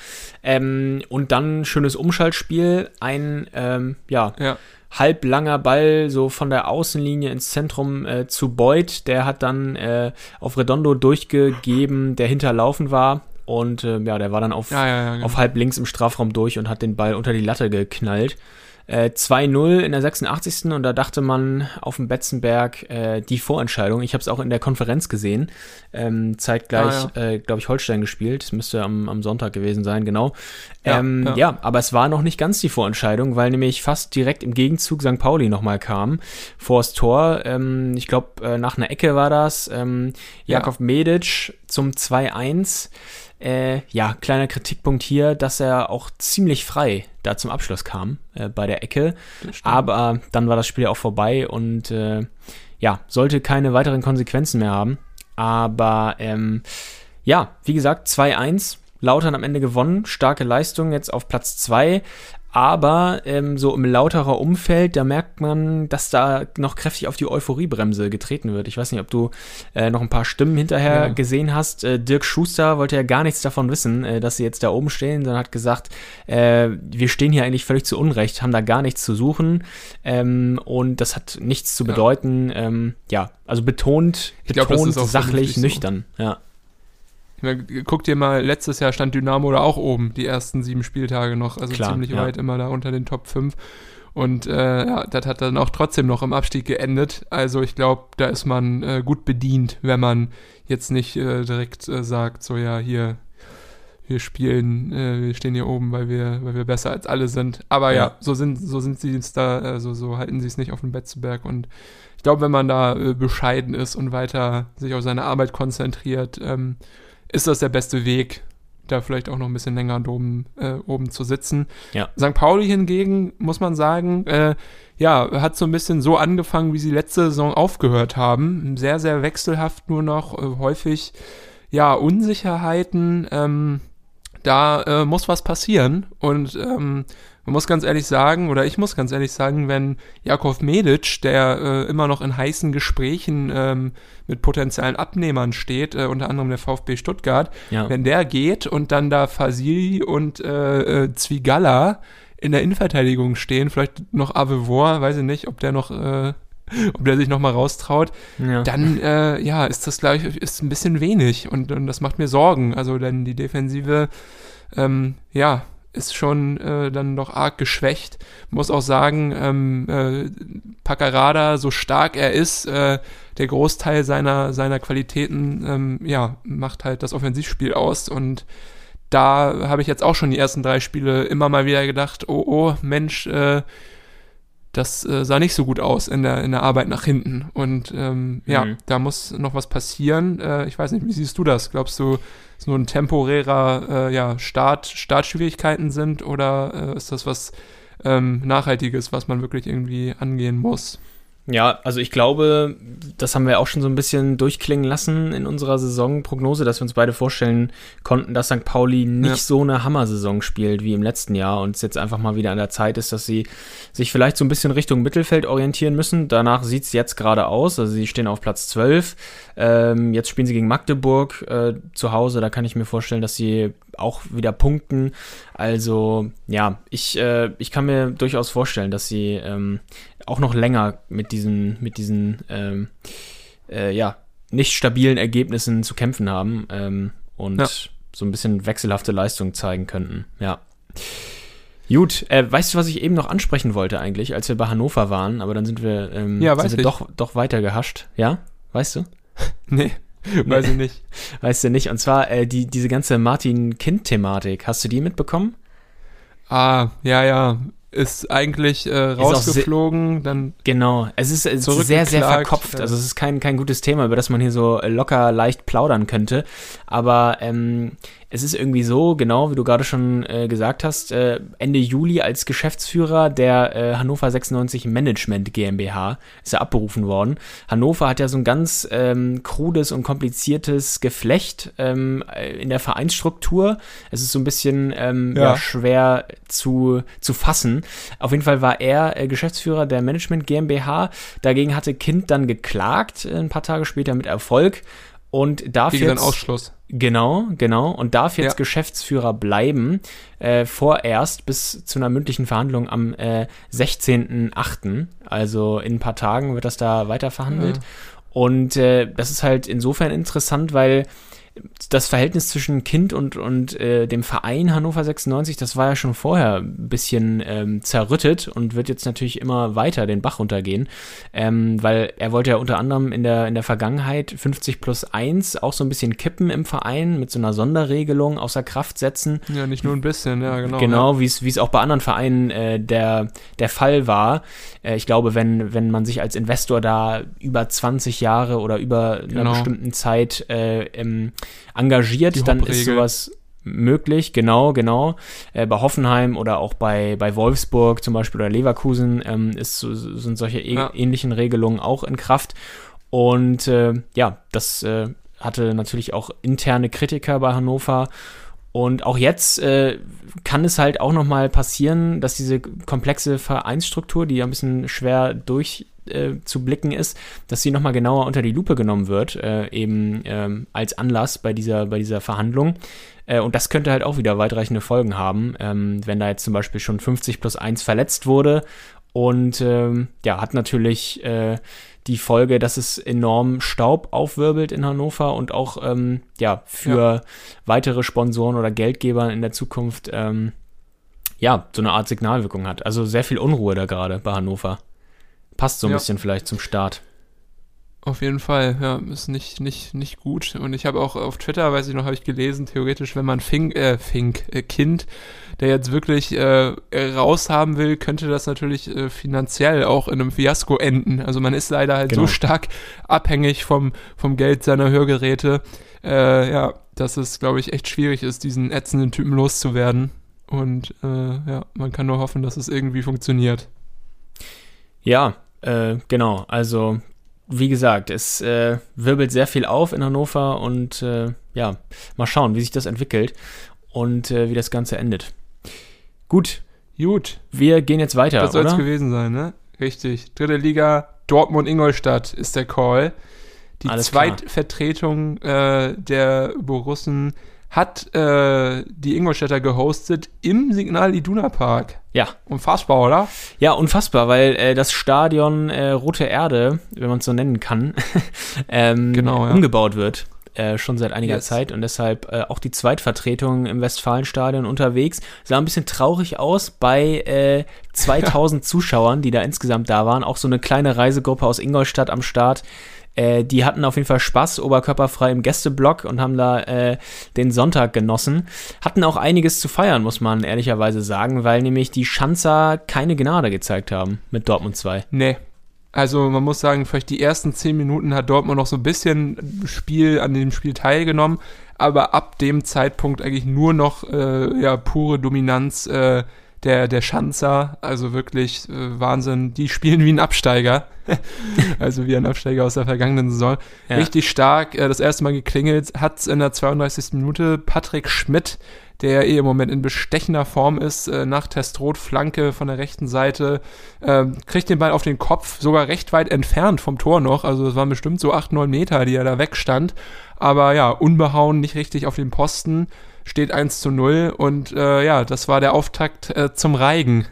[SPEAKER 1] Ähm, und dann schönes Umschaltspiel, ein ähm, ja,
[SPEAKER 2] Ja.
[SPEAKER 1] halblanger Ball so von der Außenlinie ins Zentrum äh, zu Beuth. Der hat dann äh, auf Redondo durchgegeben, der hinterlaufen war. Und äh, ja, der war dann auf,
[SPEAKER 2] ja, ja, genau.
[SPEAKER 1] auf halb links im Strafraum durch und hat den Ball unter die Latte geknallt. Äh, 2-0 in der 86. und da dachte man auf dem Betzenberg äh, die Vorentscheidung. Ich habe es auch in der Konferenz gesehen. Ähm, zeitgleich,
[SPEAKER 2] Ah,
[SPEAKER 1] äh, glaube ich, Holstein gespielt. Das müsste am, am Sonntag gewesen sein, genau.
[SPEAKER 2] Ja,
[SPEAKER 1] ähm,
[SPEAKER 2] ja.
[SPEAKER 1] ja. aber es war noch nicht ganz die Vorentscheidung, weil nämlich fast direkt im Gegenzug St. Pauli nochmal kam vors Tor. Ähm, ich glaube, äh, nach einer Ecke war das. Ähm,
[SPEAKER 2] Ja.
[SPEAKER 1] Jakov Medic zum 2-1. Äh, ja, kleiner Kritikpunkt hier, dass er auch ziemlich frei da zum Abschluss kam äh, bei der Ecke. Aber dann war das Spiel ja auch vorbei und äh, ja, sollte keine weiteren Konsequenzen mehr haben. Aber ähm, ja, wie gesagt, 2-1. Lautern am Ende gewonnen. Starke Leistung jetzt auf Platz 2. Aber ähm, so im lauterer Umfeld, da merkt man, dass da noch kräftig auf die Euphoriebremse getreten wird. Ich weiß nicht, ob du äh, noch ein paar Stimmen hinterher
[SPEAKER 2] Ja.
[SPEAKER 1] gesehen hast. Äh, Dirk Schuster wollte ja gar nichts davon wissen, äh, dass sie jetzt da oben stehen, sondern hat gesagt, äh, wir stehen hier eigentlich völlig zu Unrecht, haben da gar nichts zu suchen. Ähm, und das hat nichts zu
[SPEAKER 2] Ja.
[SPEAKER 1] bedeuten. Ähm, ja, also betont,
[SPEAKER 2] glaub,
[SPEAKER 1] betont
[SPEAKER 2] auch
[SPEAKER 1] sachlich,
[SPEAKER 2] so.
[SPEAKER 1] nüchtern. Ja.
[SPEAKER 2] Meine, guck dir mal, letztes Jahr stand Dynamo da auch oben, die ersten sieben Spieltage noch, also
[SPEAKER 1] Klar,
[SPEAKER 2] ziemlich
[SPEAKER 1] ja.
[SPEAKER 2] weit immer da unter den Top 5. Und äh, ja, das hat dann auch trotzdem noch im Abstieg geendet. Also ich glaube, da ist man äh, gut bedient, wenn man jetzt nicht äh, direkt äh, sagt, so ja, hier, wir spielen, äh, wir stehen hier oben, weil wir, weil wir besser als alle sind. Aber ja,
[SPEAKER 1] Ja.
[SPEAKER 2] so sind, so sind sie es da, also so halten sie es nicht auf dem Betzeberg. Und ich glaube, wenn man da äh, bescheiden ist und weiter sich auf seine Arbeit konzentriert, ähm, ist das der beste Weg, da vielleicht auch noch ein bisschen länger oben, äh, oben zu sitzen.
[SPEAKER 1] Ja.
[SPEAKER 2] St. Pauli hingegen, muss man sagen, äh, ja, hat so ein bisschen so angefangen, wie sie letzte Saison aufgehört haben. Sehr, sehr wechselhaft nur noch, äh, häufig, ja, Unsicherheiten. Ähm, da äh, muss was passieren. Und ähm, man muss ganz ehrlich sagen, oder ich muss ganz ehrlich sagen, wenn Jakov Medic, der äh, immer noch in heißen Gesprächen ähm, mit potenziellen Abnehmern steht, äh, unter anderem der VfB Stuttgart,
[SPEAKER 1] Ja.
[SPEAKER 2] wenn der geht und dann da Fasili und äh, äh, Zwigalla in der Innenverteidigung stehen, vielleicht noch Avevor, weiß ich nicht, ob der noch, äh, ob der sich noch mal raustraut,
[SPEAKER 1] ja.
[SPEAKER 2] dann äh, ja, ist das gleich ist ein bisschen wenig und, und das macht mir Sorgen. Also denn die Defensive, ähm, ja, ist schon äh, dann doch arg geschwächt. Muss auch sagen, ähm, äh, Paccarada, so stark er ist, äh, der Großteil seiner seiner Qualitäten, ähm, ja, macht halt das Offensivspiel aus und da habe ich jetzt auch schon die ersten drei Spiele immer mal wieder gedacht, oh, oh, Mensch, äh, das äh, sah nicht so gut aus in der, in der Arbeit nach hinten. Und ähm, ja,
[SPEAKER 1] Mhm.
[SPEAKER 2] da muss noch was passieren. Äh, ich weiß nicht, wie siehst du das? Glaubst du, es nur ein temporärer äh, ja, Start, Startschwierigkeiten sind oder äh, ist das was ähm, Nachhaltiges, was man wirklich irgendwie angehen muss?
[SPEAKER 1] Ja, also ich glaube, das haben wir auch schon so ein bisschen durchklingen lassen in unserer Saisonprognose, dass wir uns beide vorstellen konnten, dass St. Pauli nicht
[SPEAKER 2] Ja.
[SPEAKER 1] so eine Hammer-Saison spielt wie im letzten Jahr und es jetzt einfach mal wieder an der Zeit ist, dass sie sich vielleicht so ein bisschen Richtung Mittelfeld orientieren müssen. Danach sieht es jetzt gerade aus, also sie stehen auf Platz 12. Ähm, jetzt spielen sie gegen Magdeburg äh, zu Hause, da kann ich mir vorstellen, dass sie auch wieder punkten. Also ja, ich, äh, ich kann mir durchaus vorstellen, dass sie ähm, auch noch länger mit diesen, mit diesen, ähm, äh, ja, nicht stabilen Ergebnissen zu kämpfen haben ähm, und
[SPEAKER 2] Ja.
[SPEAKER 1] so ein bisschen wechselhafte Leistungen zeigen könnten. Ja. Gut, äh, weißt du, was ich eben noch ansprechen wollte eigentlich, als wir bei Hannover waren, aber dann sind wir, ähm,
[SPEAKER 2] Ja, weiß
[SPEAKER 1] sind wir
[SPEAKER 2] ich.
[SPEAKER 1] doch, doch weiter gehascht. Ja? Weißt du?
[SPEAKER 2] Nee, weiß ich nicht.
[SPEAKER 1] Weißt du nicht. Und zwar äh, die, diese ganze Martin-Kind-Thematik. Hast du die mitbekommen?
[SPEAKER 2] Ah, ja, ja. Ist eigentlich äh, rausgeflogen, dann
[SPEAKER 1] Genau, es ist, es ist sehr, sehr verkopft. Also es ist kein, kein gutes Thema, über das man hier so äh, locker leicht plaudern könnte. Aber ähm, es ist irgendwie so, genau wie du gerade schon äh, gesagt hast, äh, Ende Juli als Geschäftsführer der äh, Hannover 96 Management GmbH ist er abberufen worden. Hannover hat ja so ein ganz ähm, krudes und kompliziertes Geflecht ähm, äh, in der Vereinsstruktur. Es ist so ein bisschen ähm, ja.
[SPEAKER 2] Ja.
[SPEAKER 1] schwer zu, zu fassen. Auf jeden Fall war er äh, Geschäftsführer der Management GmbH. Dagegen hatte Kind dann geklagt, äh, ein paar Tage später mit Erfolg. Und darf
[SPEAKER 2] gegen seinen Ausschluss.
[SPEAKER 1] Genau, genau. Und darf jetzt
[SPEAKER 2] Ja.
[SPEAKER 1] Geschäftsführer bleiben, äh, vorerst bis zu einer mündlichen Verhandlung am äh, 16.08. Also in ein paar Tagen wird das da weiter verhandelt. Und äh, das ist halt insofern interessant, weil das Verhältnis zwischen Kind und, und äh, dem Verein Hannover 96, das war ja schon vorher ein bisschen ähm, zerrüttet und wird jetzt natürlich immer weiter den Bach runtergehen, ähm, weil er wollte ja unter anderem in der, in der Vergangenheit 50 plus 1 auch so ein bisschen kippen im Verein mit so einer Sonderregelung außer Kraft setzen.
[SPEAKER 2] Ja, nicht nur ein bisschen, ja, genau.
[SPEAKER 1] Genau, wie es wie es auch bei anderen Vereinen äh, der, der Fall war. Äh, ich glaube, wenn, wenn man sich als Investor da über 20 Jahre oder über einer
[SPEAKER 2] Genau.
[SPEAKER 1] bestimmten Zeit äh, ähm, engagiert, dann ist sowas möglich, genau, genau. Äh, bei Hoffenheim oder auch bei, bei Wolfsburg zum Beispiel oder Leverkusen ähm, ist, sind solche ä-
[SPEAKER 2] Ja.
[SPEAKER 1] ähnlichen Regelungen auch in Kraft. Und äh, ja, das äh, hatte natürlich auch interne Kritiker bei Hannover. Und auch jetzt äh, kann es halt auch nochmal passieren, dass diese komplexe Vereinsstruktur, die ja ein bisschen schwer durch äh, zu blicken ist, dass sie nochmal genauer unter die Lupe genommen wird, äh, eben ähm, als Anlass bei dieser, bei dieser Verhandlung. Äh, und das könnte halt auch wieder weitreichende Folgen haben, ähm, wenn da jetzt zum Beispiel schon 50 plus 1 verletzt wurde. Und ähm, ja, hat natürlich äh, die Folge, dass es enorm Staub aufwirbelt in Hannover und auch ähm, ja, für weitere Sponsoren oder Geldgeber in der Zukunft ähm, ja, so eine Art Signalwirkung hat. Also sehr viel Unruhe da gerade bei Hannover. Passt so ein
[SPEAKER 2] Ja.
[SPEAKER 1] bisschen vielleicht zum Start.
[SPEAKER 2] Auf jeden Fall, ja, ist nicht, nicht, nicht gut. Und ich habe auch auf Twitter, weiß ich noch, habe ich gelesen, theoretisch, wenn man Fink, äh, Fink, äh, Kind, der jetzt wirklich äh, raushaben will, könnte das natürlich äh, finanziell auch in einem Fiasko enden. Also man ist leider halt
[SPEAKER 1] Genau.
[SPEAKER 2] so stark abhängig vom, vom Geld seiner Hörgeräte, äh, ja, dass es, glaube ich, echt schwierig ist, diesen ätzenden Typen loszuwerden. Und äh, ja, man kann nur hoffen, dass es irgendwie funktioniert.
[SPEAKER 1] Ja, äh, genau. Also, wie gesagt, es äh, wirbelt sehr viel auf in Hannover und äh, ja, mal schauen, wie sich das entwickelt und äh, wie das Ganze endet. Gut,
[SPEAKER 2] Gut,
[SPEAKER 1] wir gehen jetzt weiter,
[SPEAKER 2] das soll es gewesen sein, ne? Richtig. Dritte Liga, Dortmund-Ingolstadt ist der Call. Die
[SPEAKER 1] Alles.
[SPEAKER 2] Zweitvertretung äh, der Borussen hat äh, die Ingolstädter gehostet im Signal Iduna Park.
[SPEAKER 1] Ja,
[SPEAKER 2] Unfassbar, oder?
[SPEAKER 1] Ja, unfassbar, weil äh, das Stadion äh, Rote Erde, wenn man es so nennen kann, ähm,
[SPEAKER 2] Genau, ja.
[SPEAKER 1] umgebaut wird. Äh, schon seit einiger
[SPEAKER 2] Yes.
[SPEAKER 1] Zeit und deshalb äh, auch die Zweitvertretung im Westfalenstadion unterwegs. Sah ein bisschen traurig aus bei äh, 2000 Zuschauern, die da insgesamt da waren. Auch so eine kleine Reisegruppe aus Ingolstadt am Start. Äh, die hatten auf jeden Fall Spaß, oberkörperfrei im Gästeblock und haben da äh, den Sonntag genossen. Hatten auch einiges zu feiern, muss man ehrlicherweise sagen, weil nämlich die Schanzer keine Gnade gezeigt haben mit Dortmund 2.
[SPEAKER 2] Nee. Also man muss sagen, vielleicht die ersten zehn Minuten hat Dortmund noch so ein bisschen Spiel an dem Spiel teilgenommen, aber ab dem Zeitpunkt eigentlich nur noch äh, ja pure Dominanz äh, der der Schanzer, also wirklich äh, Wahnsinn. Die spielen wie ein Absteiger, also wie ein Absteiger aus der vergangenen Saison.
[SPEAKER 1] Ja.
[SPEAKER 2] Richtig stark. Äh, das erste Mal geklingelt hat in der 32. Minute Patrick Schmidt, der eh im Moment in bestechender Form ist, äh, nach Testrot Flanke von der rechten Seite, ähm, kriegt den Ball auf den Kopf, sogar recht weit entfernt vom Tor noch, also es waren bestimmt so 8, 9 Meter, die er da wegstand, aber ja, unbehauen, nicht richtig auf den Posten, steht 1 zu 0 und äh, ja, das war der Auftakt äh, zum Reigen.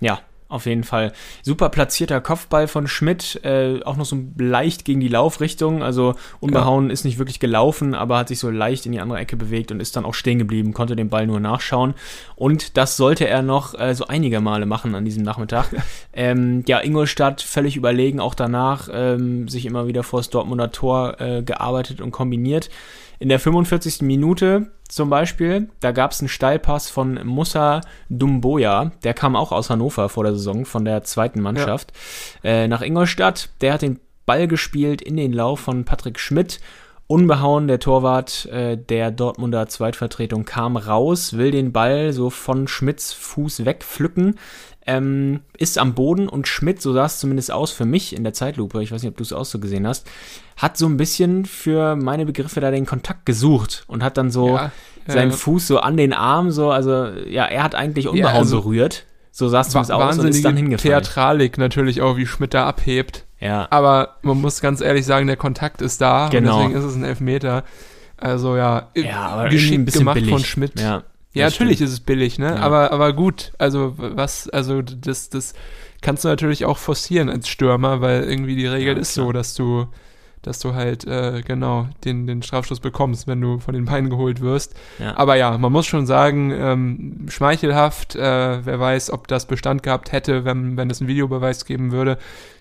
[SPEAKER 1] Ja, auf jeden Fall. Super platzierter Kopfball von Schmidt, äh, auch noch so leicht gegen die Laufrichtung. Also unbehauen ja. ist nicht wirklich gelaufen, aber hat sich so leicht in die andere Ecke bewegt und ist dann auch stehen geblieben, konnte den Ball nur nachschauen. Und das sollte er noch äh, so einige Male machen an diesem Nachmittag. ähm, ja, Ingolstadt völlig überlegen, auch danach ähm, sich immer wieder vor das Dortmunder Tor äh, gearbeitet und kombiniert. In der 45. Minute zum Beispiel, da gab es einen Steilpass von Musa Dumboya, der kam auch aus Hannover vor der Saison von der zweiten Mannschaft, ja. äh, nach Ingolstadt. Der hat den Ball gespielt in den Lauf von Patrick Schmidt. Unbehauen, der Torwart äh, der Dortmunder Zweitvertretung kam raus, will den Ball so von Schmidts Fuß wegpflücken, ähm, ist am Boden und Schmidt, so sah es zumindest aus für mich in der Zeitlupe, ich weiß nicht, ob du es auch so gesehen hast, hat so ein bisschen für meine Begriffe da den Kontakt gesucht und hat dann so ja, seinen ja. Fuß so an den Arm, so, also ja, er hat eigentlich Unbehauen ja, also berührt. So sah es zumindest aus und ist dann hingefallen.
[SPEAKER 2] Theatralik natürlich auch, wie Schmidt da abhebt.
[SPEAKER 1] Ja.
[SPEAKER 2] Aber man muss ganz ehrlich sagen, der Kontakt ist da genau. und deswegen ist es ein Elfmeter. Also ja,
[SPEAKER 1] ja aber ein bisschen gemacht billig.
[SPEAKER 2] von Schmidt.
[SPEAKER 1] Ja.
[SPEAKER 2] Ja, natürlich stimmt. ist es billig, ne? Ja. Aber, aber gut, also was, also das, das kannst du natürlich auch forcieren als Stürmer, weil irgendwie die Regel ja, ist so, dass du, dass du halt äh, genau den, den Strafstoß bekommst, wenn du von den Beinen geholt wirst. Ja. Aber ja, man muss schon sagen, ähm, schmeichelhaft, äh, wer weiß, ob das Bestand gehabt hätte, wenn, wenn es einen Videobeweis geben würde.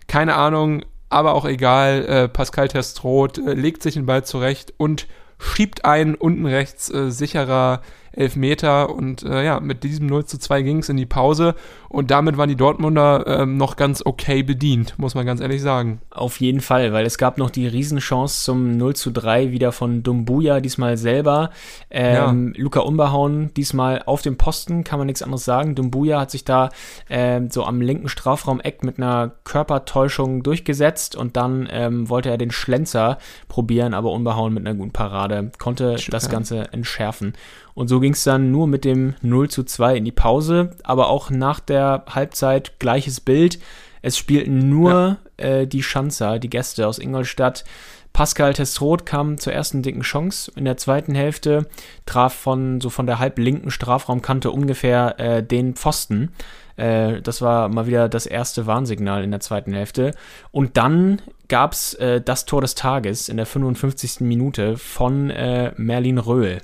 [SPEAKER 2] Keine Ahnung, aber auch egal. Äh, Pascal Testroth äh, legt sich den Ball zurecht und schiebt einen unten rechts äh, sicherer Elfmeter und äh, ja, mit diesem 0 zu 2 ging es in die Pause und damit waren die Dortmunder ähm, noch ganz okay bedient, muss man ganz ehrlich sagen.
[SPEAKER 1] Auf jeden Fall, weil es gab noch die Riesenchance zum 0 zu 3 wieder von Dumbuya, diesmal selber. Ähm, ja. Luca Unbehauen, diesmal auf dem Posten, kann man nichts anderes sagen. Dumbuya hat sich da äh, so am linken Strafraum-Eck mit einer Körpertäuschung durchgesetzt und dann ähm, wollte er den Schlenzer probieren, aber Unbehauen mit einer guten Parade konnte Schön. das Ganze entschärfen. Und so ging es dann nur mit dem 0 zu 2 in die Pause, aber auch nach der Halbzeit gleiches Bild. Es spielten nur ja. äh, die Schanzer, die Gäste aus Ingolstadt. Pascal Testroth kam zur ersten dicken Chance in der zweiten Hälfte, traf von so von der halblinken Strafraumkante ungefähr äh, den Pfosten. Äh, das war mal wieder das erste Warnsignal in der zweiten Hälfte. Und dann gab es äh, das Tor des Tages in der 55. Minute von äh, Merlin Röhl.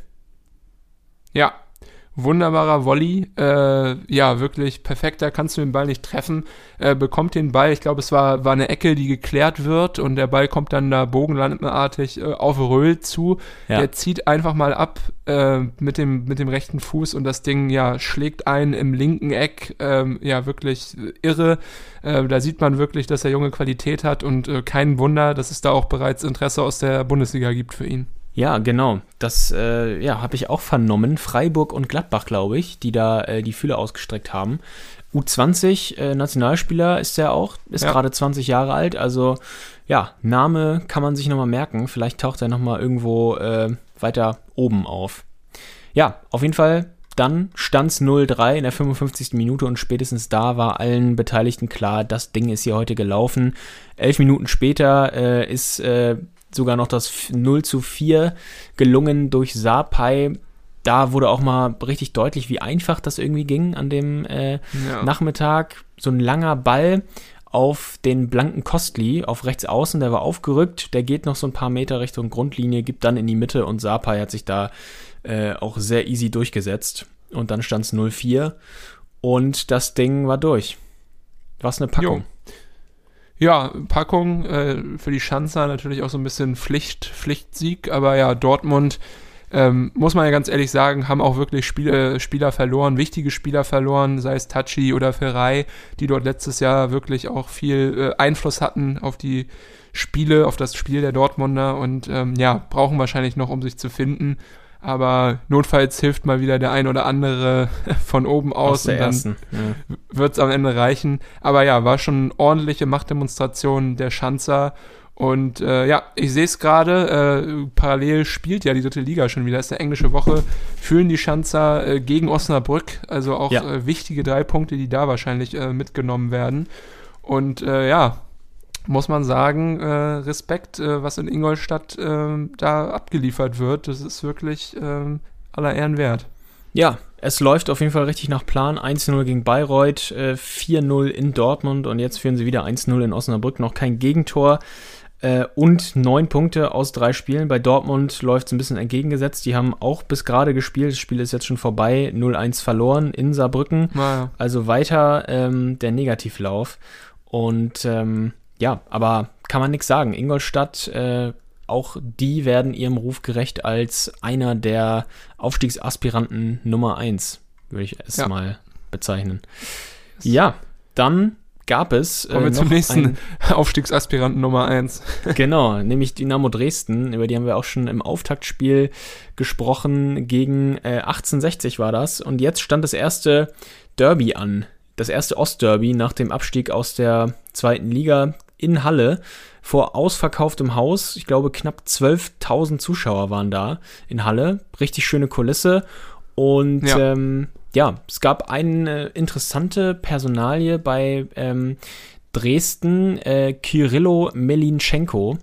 [SPEAKER 2] Ja, wunderbarer Volley. Äh, ja, wirklich perfekter. Kannst du den Ball nicht treffen. Äh, bekommt den Ball. Ich glaube, es war, war eine Ecke, die geklärt wird und der Ball kommt dann da bogenlandartig äh, auf Röhl zu. Ja. Der zieht einfach mal ab äh, mit, dem, mit dem rechten Fuß und das Ding ja schlägt ein im linken Eck. Ähm, ja, wirklich irre. Äh, da sieht man wirklich, dass er junge Qualität hat und äh, kein Wunder, dass es da auch bereits Interesse aus der Bundesliga gibt für ihn.
[SPEAKER 1] Ja, genau. Das äh, ja, habe ich auch vernommen. Freiburg und Gladbach, glaube ich, die da äh, die Fühler ausgestreckt haben. U20 äh, Nationalspieler ist er auch, ist ja. gerade 20 Jahre alt. Also ja, Name kann man sich nochmal merken. Vielleicht taucht er nochmal irgendwo äh, weiter oben auf. Ja, auf jeden Fall. Dann stand es 0-3 in der 55. Minute und spätestens da war allen Beteiligten klar, das Ding ist hier heute gelaufen. Elf Minuten später äh, ist äh, sogar noch das 0 zu 4 gelungen durch Sapai. Da wurde auch mal richtig deutlich, wie einfach das irgendwie ging an dem äh, ja. Nachmittag. So ein langer Ball auf den blanken Kostli auf rechts außen, der war aufgerückt, der geht noch so ein paar Meter Richtung Grundlinie, gibt dann in die Mitte und Sapai hat sich da äh, auch sehr easy durchgesetzt. Und dann stand es 0-4 und das Ding war durch. Was eine Packung. Jo.
[SPEAKER 2] Ja, Packung äh, für die Schanzer natürlich auch so ein bisschen Pflicht, Pflichtsieg, aber ja, Dortmund ähm, muss man ja ganz ehrlich sagen, haben auch wirklich Spiele, Spieler verloren, wichtige Spieler verloren, sei es Tachi oder Ferrei, die dort letztes Jahr wirklich auch viel äh, Einfluss hatten auf die Spiele, auf das Spiel der Dortmunder und ähm, ja, brauchen wahrscheinlich noch, um sich zu finden. Aber notfalls hilft mal wieder der ein oder andere von oben aus, aus
[SPEAKER 1] und dann
[SPEAKER 2] ja. wird es am Ende reichen. Aber ja, war schon eine ordentliche Machtdemonstration der Schanzer. Und äh, ja, ich sehe es gerade, äh, parallel spielt ja die dritte Liga schon wieder, ist eine englische Woche, fühlen die Schanzer äh, gegen Osnabrück, also auch ja. Äh, wichtige drei Punkte, die da wahrscheinlich äh, mitgenommen werden. Und äh, ja, muss man sagen, äh, Respekt, äh, was in Ingolstadt äh, da abgeliefert wird. Das ist wirklich ähm, aller Ehren wert.
[SPEAKER 1] Ja, es läuft auf jeden Fall richtig nach Plan. 1-0 gegen Bayreuth, äh, 4-0 in Dortmund und jetzt führen sie wieder 1-0 in Osnabrück. Noch kein Gegentor äh, und neun Punkte aus drei Spielen. Bei Dortmund läuft es ein bisschen entgegengesetzt. Die haben auch bis gerade gespielt. Das Spiel ist jetzt schon vorbei. 0-1 verloren in Saarbrücken.
[SPEAKER 2] Naja.
[SPEAKER 1] Also weiter ähm, der Negativlauf. Und ähm, ja, aber kann man nichts sagen. Ingolstadt, äh, auch die werden ihrem Ruf gerecht als einer der Aufstiegsaspiranten Nummer 1, würde ich es
[SPEAKER 2] Ja.
[SPEAKER 1] mal bezeichnen. Ja, dann gab es. äh,
[SPEAKER 2] Kommen wir zum nächsten Aufstiegsaspiranten Nummer 1.
[SPEAKER 1] Genau, nämlich Dynamo Dresden, über die haben wir auch schon im Auftaktspiel gesprochen, gegen äh, 1860 war das. Und jetzt stand das erste Derby an, das erste Ostderby nach dem Abstieg aus der zweiten Liga in Halle vor ausverkauftem Haus. Ich glaube, knapp 12.000 Zuschauer waren da in Halle. Richtig schöne Kulisse. Und
[SPEAKER 2] Ja.
[SPEAKER 1] ähm, ja es gab eine interessante Personalie bei ähm, Dresden, äh, Kirillo Melinchenko.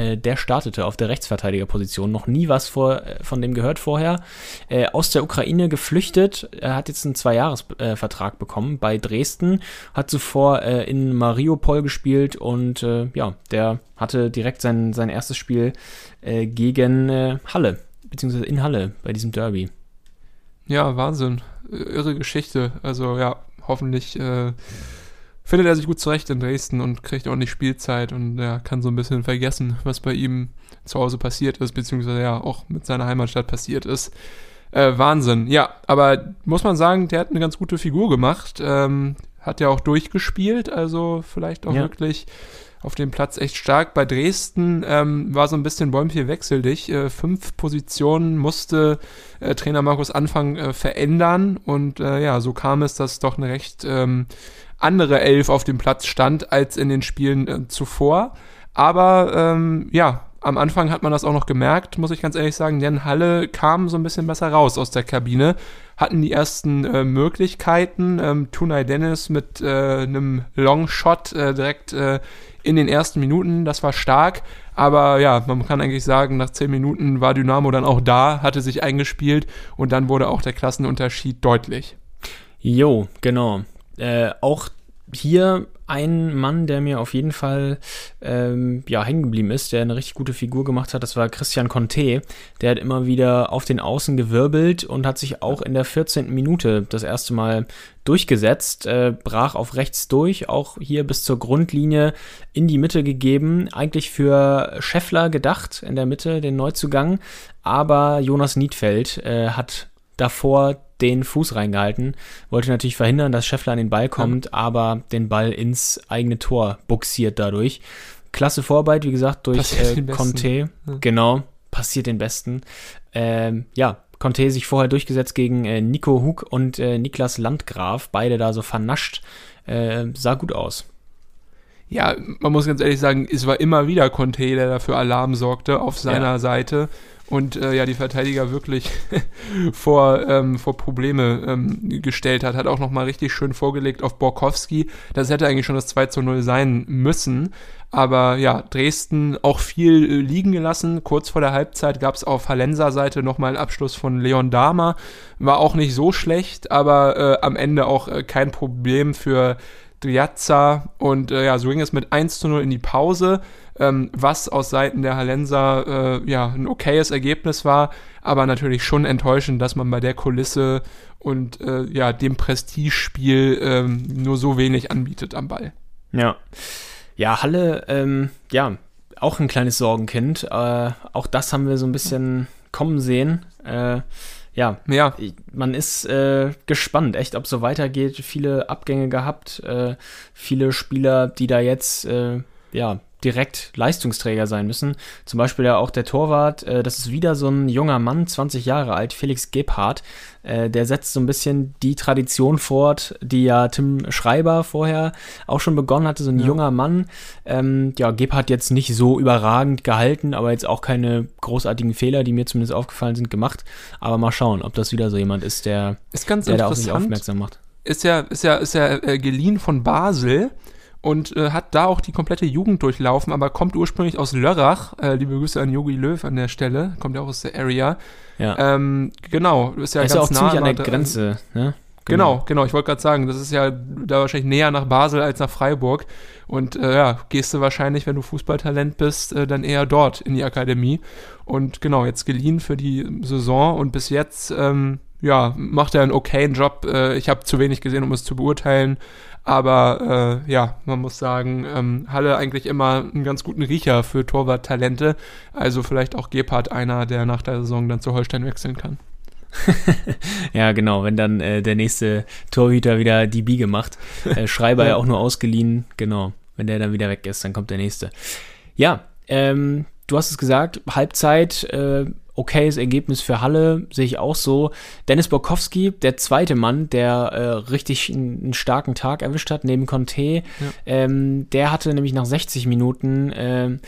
[SPEAKER 1] Äh, der startete auf der Rechtsverteidigerposition. Noch nie was vor, äh, von dem gehört vorher. Äh, aus der Ukraine geflüchtet. Er hat jetzt einen Zweijahresvertrag Vertrag bekommen bei Dresden. Hat zuvor äh, in Mariupol gespielt und äh, ja, der hatte direkt sein, sein erstes Spiel gegen Halle, beziehungsweise in Halle bei diesem Derby.
[SPEAKER 2] Ja, Wahnsinn. Irre Geschichte. Also ja, hoffentlich äh, findet er sich gut zurecht in Dresden und kriegt ordentlich Spielzeit und ja, kann so ein bisschen vergessen, was bei ihm zu Hause passiert ist, beziehungsweise ja auch mit seiner Heimatstadt passiert ist. Äh, Wahnsinn. Ja, aber muss man sagen, der hat eine ganz gute Figur gemacht. Ähm, hat ja auch durchgespielt, also vielleicht auch
[SPEAKER 1] Ja.
[SPEAKER 2] wirklich auf dem Platz echt stark. Bei Dresden ähm, war so ein bisschen Bäumchen wechselig. Äh, fünf Positionen musste äh, Trainer Markus Anfang äh, verändern und äh, ja, so kam es, dass doch eine recht ähm, andere Elf auf dem Platz stand als in den Spielen äh, zuvor. Aber ähm, ja, am Anfang hat man das auch noch gemerkt, muss ich ganz ehrlich sagen, denn Halle kam so ein bisschen besser raus aus der Kabine, hatten die ersten äh, Möglichkeiten. Ähm, Tunay Dennis mit äh, einem Longshot äh, direkt äh, in den ersten Minuten, das war stark. Aber ja, man kann eigentlich sagen, nach zehn Minuten war Dynamo dann auch da, hatte sich eingespielt und dann wurde auch der Klassenunterschied deutlich.
[SPEAKER 1] Jo, genau. Äh, auch hier ein Mann, der mir auf jeden Fall ähm, ja, hängen geblieben ist, der eine richtig gute Figur gemacht hat, das war Christian Conte. Der hat immer wieder auf den Außen gewirbelt und hat sich auch in der 14. Minute das erste Mal durchgesetzt, äh, brach auf rechts durch, auch hier bis zur Grundlinie in die Mitte gegeben. Eigentlich für Scheffler gedacht in der Mitte, den Neuzugang. Aber Jonas Niedfeld äh, hat davor den Fuß reingehalten, wollte natürlich verhindern, dass Scheffler an den Ball kommt, aber den Ball ins eigene Tor buxiert dadurch. Klasse Vorarbeit, wie gesagt, durch äh. Conte. Genau, passiert den Besten. Ähm, ja, Conte sich vorher durchgesetzt gegen äh, Nico Hug und äh, Niklas Landgraf, beide da so vernascht. Äh, sah gut aus.
[SPEAKER 2] Ja, man muss ganz ehrlich sagen, es war immer wieder Conte, der dafür Alarm sorgte auf seiner
[SPEAKER 1] Ja.
[SPEAKER 2] Seite und äh, ja die Verteidiger wirklich vor, ähm, vor Probleme ähm, gestellt hat. Hat auch nochmal richtig schön vorgelegt auf Borkowski. Das hätte eigentlich schon das 2 zu 0 sein müssen. Aber ja, Dresden auch viel äh, liegen gelassen. Kurz vor der Halbzeit gab es auf Hallenser Seite nochmal einen Abschluss von Leon Dahmer. War auch nicht so schlecht, aber äh, am Ende auch äh, kein Problem für Driazza und äh, ja, so ging es mit 1 zu 0 in die Pause, ähm, was aus Seiten der Hallenser äh, ja ein okayes Ergebnis war, aber natürlich schon enttäuschend, dass man bei der Kulisse und äh, ja dem Prestigespiel ähm, nur so wenig anbietet am Ball.
[SPEAKER 1] Ja. Ja, Halle, ähm, ja, auch ein kleines Sorgenkind. Äh, auch das haben wir so ein bisschen kommen sehen. Ja,
[SPEAKER 2] Ja,
[SPEAKER 1] man ist äh, gespannt, echt, ob so weitergeht. Viele Abgänge gehabt, äh, viele Spieler, die da jetzt äh, ja direkt Leistungsträger sein müssen. Zum Beispiel ja auch der Torwart, äh, das ist wieder so ein junger Mann, 20 Jahre alt, Felix Gebhardt. Äh, der setzt so ein bisschen die Tradition fort, die ja Tim Schreiber vorher auch schon begonnen hatte, so ein
[SPEAKER 2] Ja.
[SPEAKER 1] junger Mann. Ähm, ja, Gebhardt jetzt nicht so überragend gehalten, aber jetzt auch keine großartigen Fehler, die mir zumindest aufgefallen sind, gemacht. Aber mal schauen, ob das wieder so jemand ist, der,
[SPEAKER 2] ist ganz
[SPEAKER 1] der da auf sich aufmerksam macht.
[SPEAKER 2] ist ja, ist ja, ist ja äh, geliehen von Basel und äh, hat da auch die komplette Jugend durchlaufen, aber kommt ursprünglich aus Lörrach. Äh, liebe Grüße an Jogi Löw an der Stelle, kommt ja auch aus der Area.
[SPEAKER 1] Ja.
[SPEAKER 2] Ähm, genau, ist ja
[SPEAKER 1] ist
[SPEAKER 2] ganz
[SPEAKER 1] auch
[SPEAKER 2] nah
[SPEAKER 1] ziemlich an der
[SPEAKER 2] dran.
[SPEAKER 1] Grenze, ne?
[SPEAKER 2] Genau, genau, ich wollte gerade sagen, das ist ja da wahrscheinlich näher nach Basel als nach Freiburg. Und äh, ja, gehst du wahrscheinlich, wenn du Fußballtalent bist, äh, dann eher dort in die Akademie. Und genau, jetzt geliehen für die Saison und bis jetzt, ähm, ja, macht er einen okayen Job. Äh, ich habe zu wenig gesehen, um es zu beurteilen. Aber äh, ja, man muss sagen, ähm, Halle eigentlich immer einen ganz guten Riecher für Torwarttalente. Also vielleicht auch Gebhardt einer, der nach der Saison dann zu Holstein wechseln kann.
[SPEAKER 1] Ja, genau, wenn dann äh, der nächste Torhüter wieder die Biege macht. Äh, Schreiber ja.
[SPEAKER 2] Ja.
[SPEAKER 1] auch nur ausgeliehen, genau. Wenn der dann wieder weg ist, dann kommt der nächste. Ja, ähm, du hast es gesagt, Halbzeit, äh, okayes Ergebnis für Halle, sehe ich auch so. Dennis Borkowski, der zweite Mann, der äh, richtig einen, einen starken Tag erwischt hat, neben Conte, ähm, der hatte nämlich nach 60 Minuten ähm,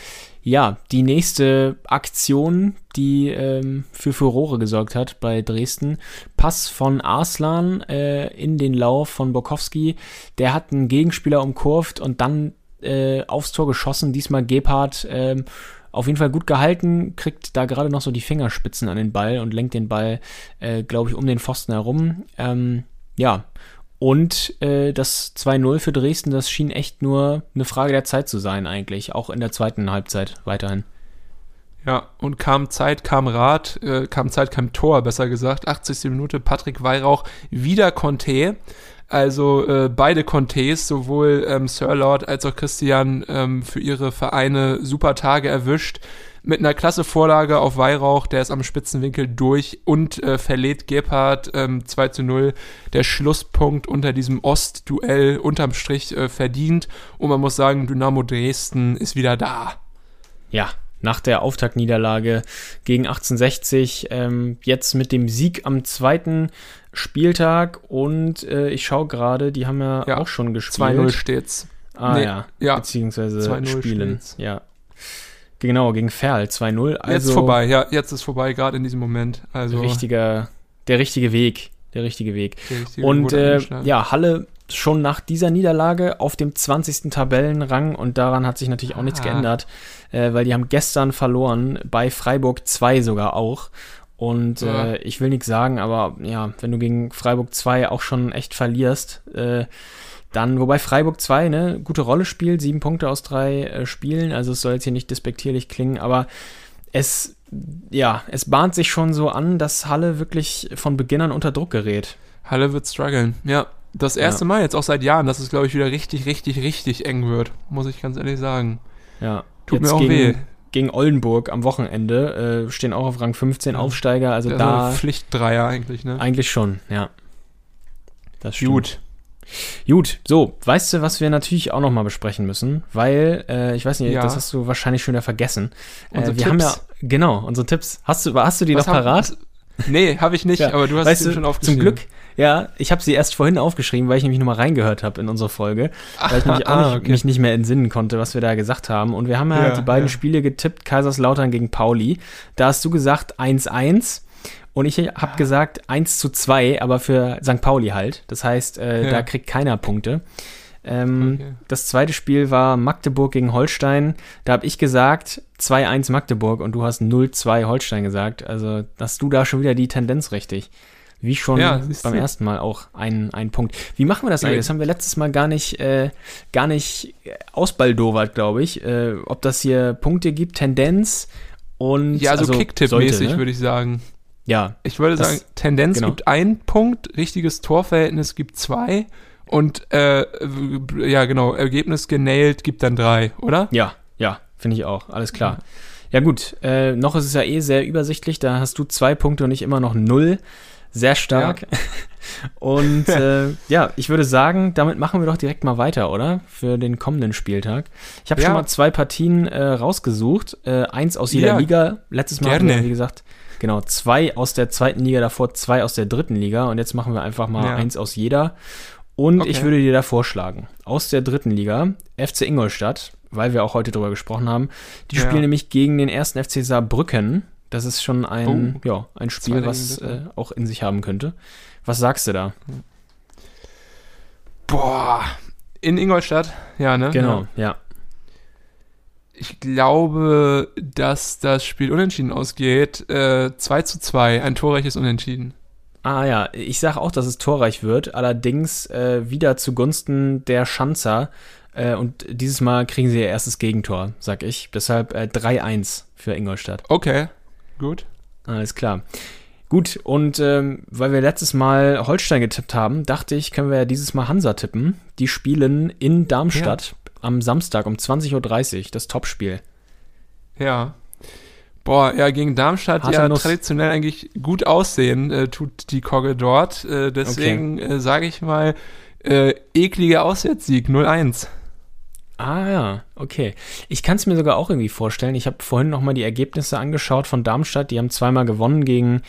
[SPEAKER 1] ja, die nächste Aktion, die ähm, für Furore gesorgt hat bei Dresden. Pass von Arslan äh, in den Lauf von Borkowski. Der hat einen Gegenspieler umkurvt und dann äh, aufs Tor geschossen. Diesmal Gebhardt ähm, auf jeden Fall gut gehalten, kriegt da gerade noch so die Fingerspitzen an den Ball und lenkt den Ball, äh, glaube ich, um den Pfosten herum. Ähm, ja, und äh, das 2-0 für Dresden, das schien echt nur eine Frage der Zeit zu sein, eigentlich. Auch in der zweiten Halbzeit weiterhin.
[SPEAKER 2] Ja, und kam Zeit, kam Rat, äh, kam Zeit, kam Tor, besser gesagt. 80. Minute, Patrick Weihrauch, wieder Conte. Also äh, beide Contes, sowohl ähm, Sir Lord als auch Christian, ähm, für ihre Vereine super Tage erwischt. Mit einer klasse Vorlage auf Weihrauch, der ist am Spitzenwinkel durch und äh, verlädt Gebhardt ähm, 2 zu 0. Der Schlusspunkt unter diesem Ost-Duell unterm Strich äh, verdient. Und man muss sagen, Dynamo Dresden ist wieder da.
[SPEAKER 1] Ja, nach der Auftaktniederlage gegen 1860, ähm, jetzt mit dem Sieg am zweiten Spieltag und äh, ich schaue gerade, die haben ja,
[SPEAKER 2] Ja,
[SPEAKER 1] auch schon gespielt.
[SPEAKER 2] 2-0 steht's.
[SPEAKER 1] Ah
[SPEAKER 2] Nee,
[SPEAKER 1] ja,
[SPEAKER 2] ja.
[SPEAKER 1] beziehungsweise
[SPEAKER 2] 2-0
[SPEAKER 1] spielen.
[SPEAKER 2] steht's.
[SPEAKER 1] Ja. Genau, gegen Ferl 2-0. Also
[SPEAKER 2] jetzt vorbei, ja, jetzt ist vorbei, gerade in diesem Moment. Also
[SPEAKER 1] richtiger, der richtige Weg. Der richtige Weg.
[SPEAKER 2] der richtige
[SPEAKER 1] Und äh, ja, Halle schon nach dieser Niederlage auf dem 20. Tabellenrang und daran hat sich natürlich auch nichts
[SPEAKER 2] Ah.
[SPEAKER 1] geändert, äh, weil die haben gestern verloren, bei Freiburg 2 sogar auch. Und
[SPEAKER 2] Ja.
[SPEAKER 1] äh, ich will nichts sagen, aber ja, wenn du gegen Freiburg 2 auch schon echt verlierst, äh, dann, wobei Freiburg 2 ne, gute Rolle spielt, sieben Punkte aus drei äh, Spielen, also es soll jetzt hier nicht despektierlich klingen, aber es, ja, es bahnt sich schon so an, dass Halle wirklich von Beginn an unter Druck gerät.
[SPEAKER 2] Halle wird strugglen. Ja, das erste
[SPEAKER 1] Ja.
[SPEAKER 2] Mal jetzt auch seit Jahren, dass es, glaube ich, wieder richtig, richtig, richtig eng wird. Muss ich ganz ehrlich sagen.
[SPEAKER 1] Ja,
[SPEAKER 2] Tut
[SPEAKER 1] jetzt
[SPEAKER 2] mir auch
[SPEAKER 1] gegen,
[SPEAKER 2] weh.
[SPEAKER 1] Gegen Oldenburg am Wochenende äh, stehen auch auf Rang 15
[SPEAKER 2] Ja.
[SPEAKER 1] Aufsteiger, also
[SPEAKER 2] Das
[SPEAKER 1] da
[SPEAKER 2] Pflichtdreier eigentlich, ne?
[SPEAKER 1] eigentlich schon, ja. Das stimmt.
[SPEAKER 2] Gut.
[SPEAKER 1] Gut, so, weißt du, was wir natürlich auch nochmal besprechen müssen? Weil, äh, ich weiß nicht,
[SPEAKER 2] Ja.
[SPEAKER 1] das hast du wahrscheinlich schon wieder vergessen. Äh,
[SPEAKER 2] Unsere
[SPEAKER 1] wir haben ja,
[SPEAKER 2] Tipps.
[SPEAKER 1] genau, unsere Tipps. Hast du, hast du die
[SPEAKER 2] Was
[SPEAKER 1] noch
[SPEAKER 2] haben-
[SPEAKER 1] parat?
[SPEAKER 2] Nee, habe ich nicht,
[SPEAKER 1] Ja,
[SPEAKER 2] aber du hast
[SPEAKER 1] weißt
[SPEAKER 2] sie
[SPEAKER 1] du,
[SPEAKER 2] schon aufgeschrieben.
[SPEAKER 1] Zum Glück, ja, ich habe sie erst vorhin aufgeschrieben, weil ich nämlich nochmal reingehört habe in unsere Folge, weil ich nämlich auch
[SPEAKER 2] Ah,
[SPEAKER 1] nicht,
[SPEAKER 2] okay.
[SPEAKER 1] mich nicht mehr entsinnen konnte, was wir da gesagt haben. Und wir haben ja,
[SPEAKER 2] Ja,
[SPEAKER 1] die beiden
[SPEAKER 2] ja.
[SPEAKER 1] Spiele getippt, Kaiserslautern gegen Pauli. Da hast du gesagt 1-1 und ich
[SPEAKER 2] Ah.
[SPEAKER 1] habe gesagt 1 zu 2, aber für St. Pauli halt. Das heißt, äh,
[SPEAKER 2] Ja.
[SPEAKER 1] da kriegt keiner Punkte. Ähm,
[SPEAKER 2] Okay.
[SPEAKER 1] Das zweite Spiel war Magdeburg gegen Holstein. Da habe ich gesagt 2-1 Magdeburg und du hast 0-2 Holstein gesagt. Also hast du da schon wieder die Tendenz richtig. Wie schon
[SPEAKER 2] Ja,
[SPEAKER 1] beim ersten Mal auch ein, ein Punkt. Wie machen wir das eigentlich?
[SPEAKER 2] Ja.
[SPEAKER 1] Das haben wir letztes Mal gar nicht, äh, gar nicht äh, ausbaldowert, glaube ich. Äh, ob das hier Punkte gibt, Tendenz und
[SPEAKER 2] Ja, so
[SPEAKER 1] also
[SPEAKER 2] Kicktipp-mäßig
[SPEAKER 1] ne?
[SPEAKER 2] würde ich sagen.
[SPEAKER 1] Ja,
[SPEAKER 2] Ich würde
[SPEAKER 1] Das-
[SPEAKER 2] sagen, Tendenz
[SPEAKER 1] genau.
[SPEAKER 2] gibt ein Punkt, richtiges Torverhältnis gibt zwei und äh, ja genau, Ergebnis genailt gibt dann drei, oder?
[SPEAKER 1] Ja, ja, finde ich auch. Alles klar. Ja, gut. Äh, noch ist es ja eh sehr übersichtlich. Da hast du zwei Punkte und ich immer noch null. Sehr stark. Und äh, ja, ich würde sagen, damit machen wir doch direkt mal weiter, oder? Für den kommenden Spieltag. Ich habe
[SPEAKER 2] Ja.
[SPEAKER 1] schon mal zwei Partien äh, rausgesucht. Äh, eins aus jeder
[SPEAKER 2] Ja,
[SPEAKER 1] Liga. Letztes Mal haben
[SPEAKER 2] gerne.
[SPEAKER 1] wir, wie gesagt, genau, zwei aus der zweiten Liga, davor zwei aus der dritten Liga. Und jetzt machen wir einfach mal
[SPEAKER 2] Ja.
[SPEAKER 1] eins aus jeder. Und
[SPEAKER 2] Okay.
[SPEAKER 1] ich würde dir da vorschlagen, aus der dritten Liga, FC Ingolstadt, weil wir auch heute drüber gesprochen haben, die
[SPEAKER 2] Ja.
[SPEAKER 1] spielen nämlich gegen den ersten FC Saarbrücken. Das ist schon ein,
[SPEAKER 2] Oh.
[SPEAKER 1] ja, ein Spiel, was äh, auch in sich haben könnte. Was sagst du da?
[SPEAKER 2] Boah, In Ingolstadt, ja, ne?
[SPEAKER 1] Genau,
[SPEAKER 2] Ja.
[SPEAKER 1] ja.
[SPEAKER 2] Ich glaube, dass das Spiel unentschieden ausgeht. Äh, 2 zu 2, ein torreiches Unentschieden.
[SPEAKER 1] Ah ja, ich sage auch, dass es torreich wird, allerdings äh, wieder zugunsten der Schanzer. Äh, und dieses Mal kriegen sie ihr erstes Gegentor, sag ich. Deshalb äh, 3-1 für Ingolstadt.
[SPEAKER 2] Okay, gut.
[SPEAKER 1] Alles klar. Gut, und ähm, weil wir letztes Mal Holstein getippt haben, dachte ich, können wir ja dieses Mal Hansa tippen. Die spielen in Darmstadt am Samstag um 20.30 Uhr, das Topspiel.
[SPEAKER 2] Ja. Boah, ja, gegen Darmstadt
[SPEAKER 1] Harte
[SPEAKER 2] ja
[SPEAKER 1] Nuss.
[SPEAKER 2] traditionell eigentlich gut aussehen, äh, tut die Kogge dort. Äh, deswegen äh, sage ich mal, äh, ekliger Auswärtssieg 0-1.
[SPEAKER 1] Ah ja, okay. Ich kann es mir sogar auch irgendwie vorstellen. Ich habe vorhin noch mal die Ergebnisse angeschaut von Darmstadt. Die haben zweimal gewonnen gegen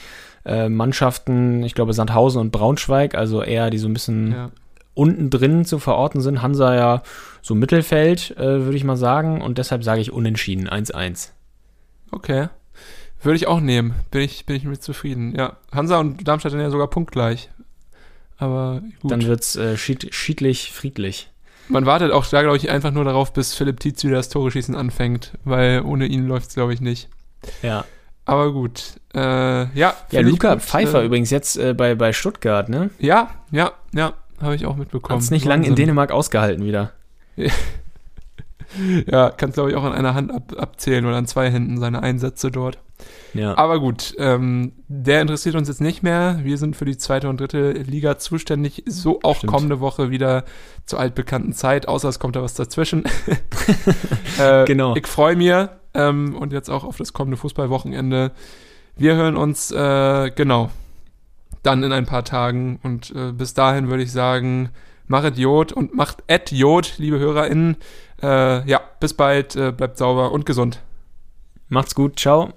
[SPEAKER 1] äh, Mannschaften, ich glaube Sandhausen und Braunschweig, also eher die so ein bisschen
[SPEAKER 2] Ja.
[SPEAKER 1] unten drin zu verorten sind. Hansa ja so Mittelfeld, äh, würde ich mal sagen. Und deshalb sage ich unentschieden, 1-1.
[SPEAKER 2] Okay. Würde ich auch nehmen. Bin ich, bin ich mit zufrieden. Ja. Hansa und Darmstadt sind ja sogar punktgleich. Aber gut.
[SPEAKER 1] Dann wird's äh, schied schiedlich, friedlich.
[SPEAKER 2] Man wartet auch da, glaube ich, einfach nur darauf, bis Philipp Tietz wieder das Tore-Schießen anfängt, weil ohne ihn läuft es, glaube ich, nicht.
[SPEAKER 1] Ja.
[SPEAKER 2] Aber gut. Äh, ja,
[SPEAKER 1] Ja, Luca
[SPEAKER 2] gut.
[SPEAKER 1] Pfeiffer
[SPEAKER 2] Äh,
[SPEAKER 1] übrigens jetzt äh, bei, bei Stuttgart, ne?
[SPEAKER 2] Ja, ja, ja, habe ich auch mitbekommen.
[SPEAKER 1] Hat's nicht lange in. Dänemark ausgehalten wieder.
[SPEAKER 2] Ja, kannst, glaube ich, auch an einer Hand ab, abzählen oder an zwei Händen seine Einsätze dort.
[SPEAKER 1] Ja.
[SPEAKER 2] Aber gut, ähm, der interessiert uns jetzt nicht mehr. Wir sind für die zweite und dritte Liga zuständig. So auch
[SPEAKER 1] Stimmt.
[SPEAKER 2] kommende Woche wieder zur altbekannten Zeit, außer es kommt da was dazwischen. äh,
[SPEAKER 1] Genau.
[SPEAKER 2] Ich freue mich ähm, und jetzt auch auf das kommende Fußballwochenende. Wir hören uns, äh, genau, dann in ein paar Tagen. Und äh, bis dahin würde ich sagen, machet Jod und macht Ad Jod, liebe HörerInnen. Äh, ja, bis bald, äh, bleibt sauber und gesund.
[SPEAKER 1] Macht's gut, ciao.